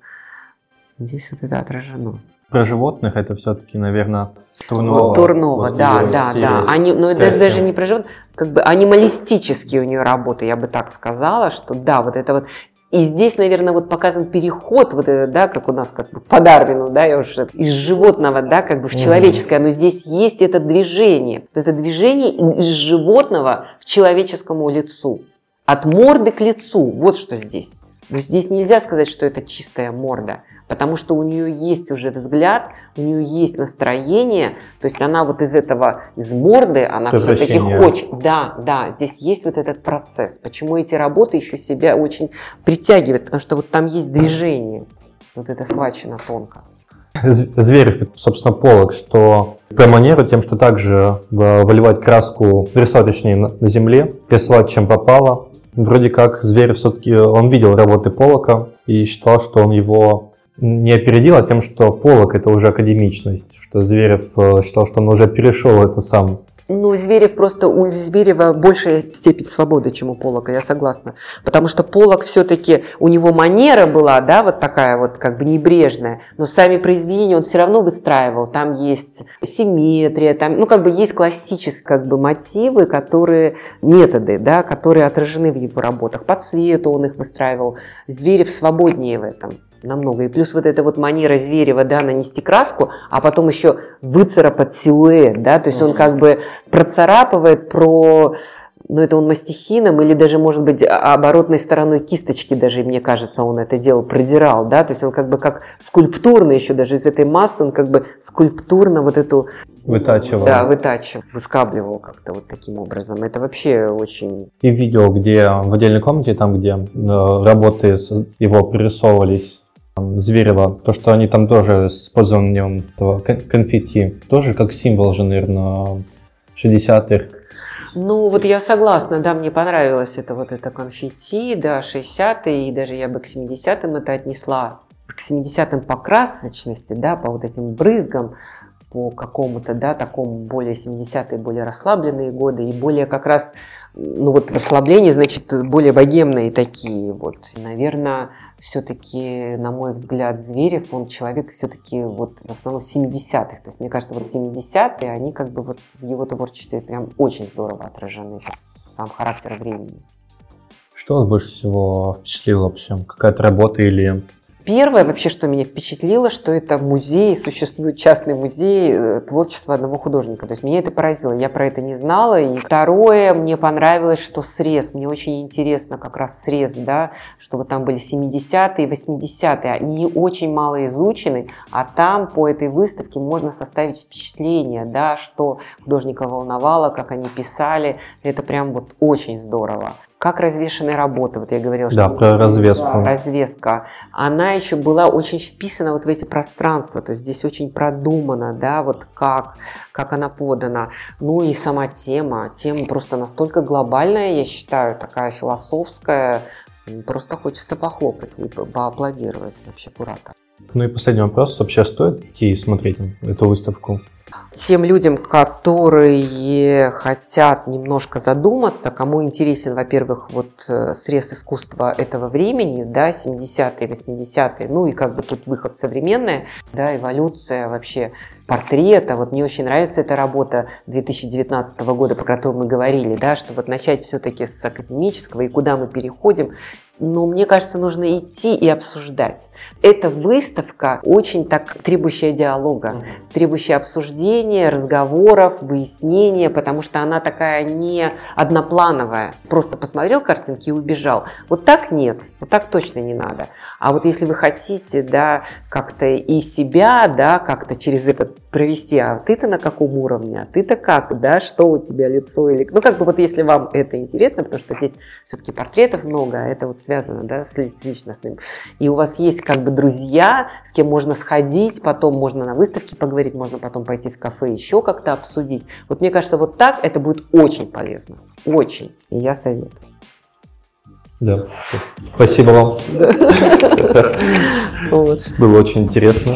здесь вот это отражено. Про животных это все-таки, наверное, Турнова. Вот, Турнова, вот да, да, да. Они, но это даже не про животных, как бы анималистические у нее работы, я бы так сказала, что да, вот это вот и здесь, наверное, вот показан переход, вот это, да, как у нас как бы по Дарвину, да, я уже из животного, да, как бы в человеческое, но здесь есть это движение, это движение из животного к человеческому лицу, от морды к лицу, вот что здесь. Но здесь нельзя сказать, что это чистая морда, потому что у нее есть уже взгляд, у нее есть настроение, то есть она вот из этого, из морды, она все-таки хочет. Да, да, здесь есть вот этот процесс. Почему эти работы еще себя очень притягивают, потому что вот там есть движение, вот это схвачено тонко. Зверев, собственно, полок, что манеру тем, что также выливать краску, рисовать точнее на земле, рисовать чем попало. Вроде как Зверев все-таки, он видел работы Полока и считал, что он его не опередил, а тем, что Полок это уже академичность, что Зверев э, считал, что он уже перешел это сам ну, Зверев просто, у Зверева большая степень свободы, чем у Полока, я согласна. Потому что Полок все-таки, у него манера была, да, вот такая вот как бы небрежная, но сами произведения он все равно выстраивал. Там есть симметрия, там, ну, как бы есть классические как бы мотивы, которые, методы, да, которые отражены в его работах. По цвету он их выстраивал. Зверев свободнее в этом намного. И плюс вот эта вот манера Зверева, да, нанести краску, а потом еще выцарапать силуэт, да, то есть он как бы процарапывает про ну, это он мастихином или даже, может быть, оборотной стороной кисточки даже, мне кажется, он это делал, продирал, да, то есть он как бы как скульптурно еще даже из этой массы, он как бы скульптурно вот эту... Вытачивал. Да, вытачивал, выскабливал как-то вот таким образом. Это вообще очень... И видео, где в отдельной комнате, там, где э, работы его прорисовывались Зверева, то, что они там тоже с использованием этого конфетти, тоже как символ же, наверное, 60-х. Ну, вот я согласна, да, мне понравилось это вот это конфетти, да, 60-е, и даже я бы к 70-м это отнесла, к 70-м по красочности, да, по вот этим брызгам, по какому-то, да, такому более 70-е, более расслабленные годы и более как раз, ну вот расслабление, значит, более богемные такие вот. Наверное, все-таки, на мой взгляд, Зверев, он человек все-таки вот в основном 70-х. То есть, мне кажется, вот 70-е, они как бы вот в его творчестве прям очень здорово отражены, сам характер времени. Что вас больше всего впечатлило вообще? Какая-то работа или Первое вообще, что меня впечатлило, что это музей, существует частный музей э, творчества одного художника. То есть меня это поразило, я про это не знала. И второе, мне понравилось, что срез, мне очень интересно как раз срез, да, что вот там были 70-е, 80-е, они очень мало изучены, а там по этой выставке можно составить впечатление, да, что художника волновало, как они писали, это прям вот очень здорово как развешенные работы, вот я говорила, да, что про развеску. Да, развеска, она еще была очень вписана вот в эти пространства, то есть здесь очень продумано, да, вот как, как она подана. Ну и сама тема, тема просто настолько глобальная, я считаю, такая философская, просто хочется похлопать и поаплодировать вообще куратор. Ну и последний вопрос, вообще стоит идти и смотреть эту выставку? Тем людям, которые хотят немножко задуматься, кому интересен, во-первых, вот э, срез искусства этого времени, да, 70-е, 80-е, ну и как бы тут выход современная, да, эволюция вообще портрета. Вот мне очень нравится эта работа 2019 года, про которую мы говорили, да, что вот начать все-таки с академического и куда мы переходим, но мне кажется, нужно идти и обсуждать. Эта выставка очень так требующая диалога, требующая обсуждения, разговоров, выяснения, потому что она такая не одноплановая. Просто посмотрел картинки и убежал. Вот так нет, вот так точно не надо. А вот если вы хотите, да, как-то и себя, да, как-то через этот провести, а ты-то на каком уровне, а ты-то как, да, что у тебя лицо или... Ну, как бы вот если вам это интересно, потому что здесь все-таки портретов много, а это вот связано, да, с личностным. И у вас есть как бы друзья, с кем можно сходить, потом можно на выставке поговорить, можно потом пойти в кафе еще как-то обсудить. Вот мне кажется, вот так это будет очень полезно. Очень. И я советую. Да. Спасибо вам. Было очень интересно.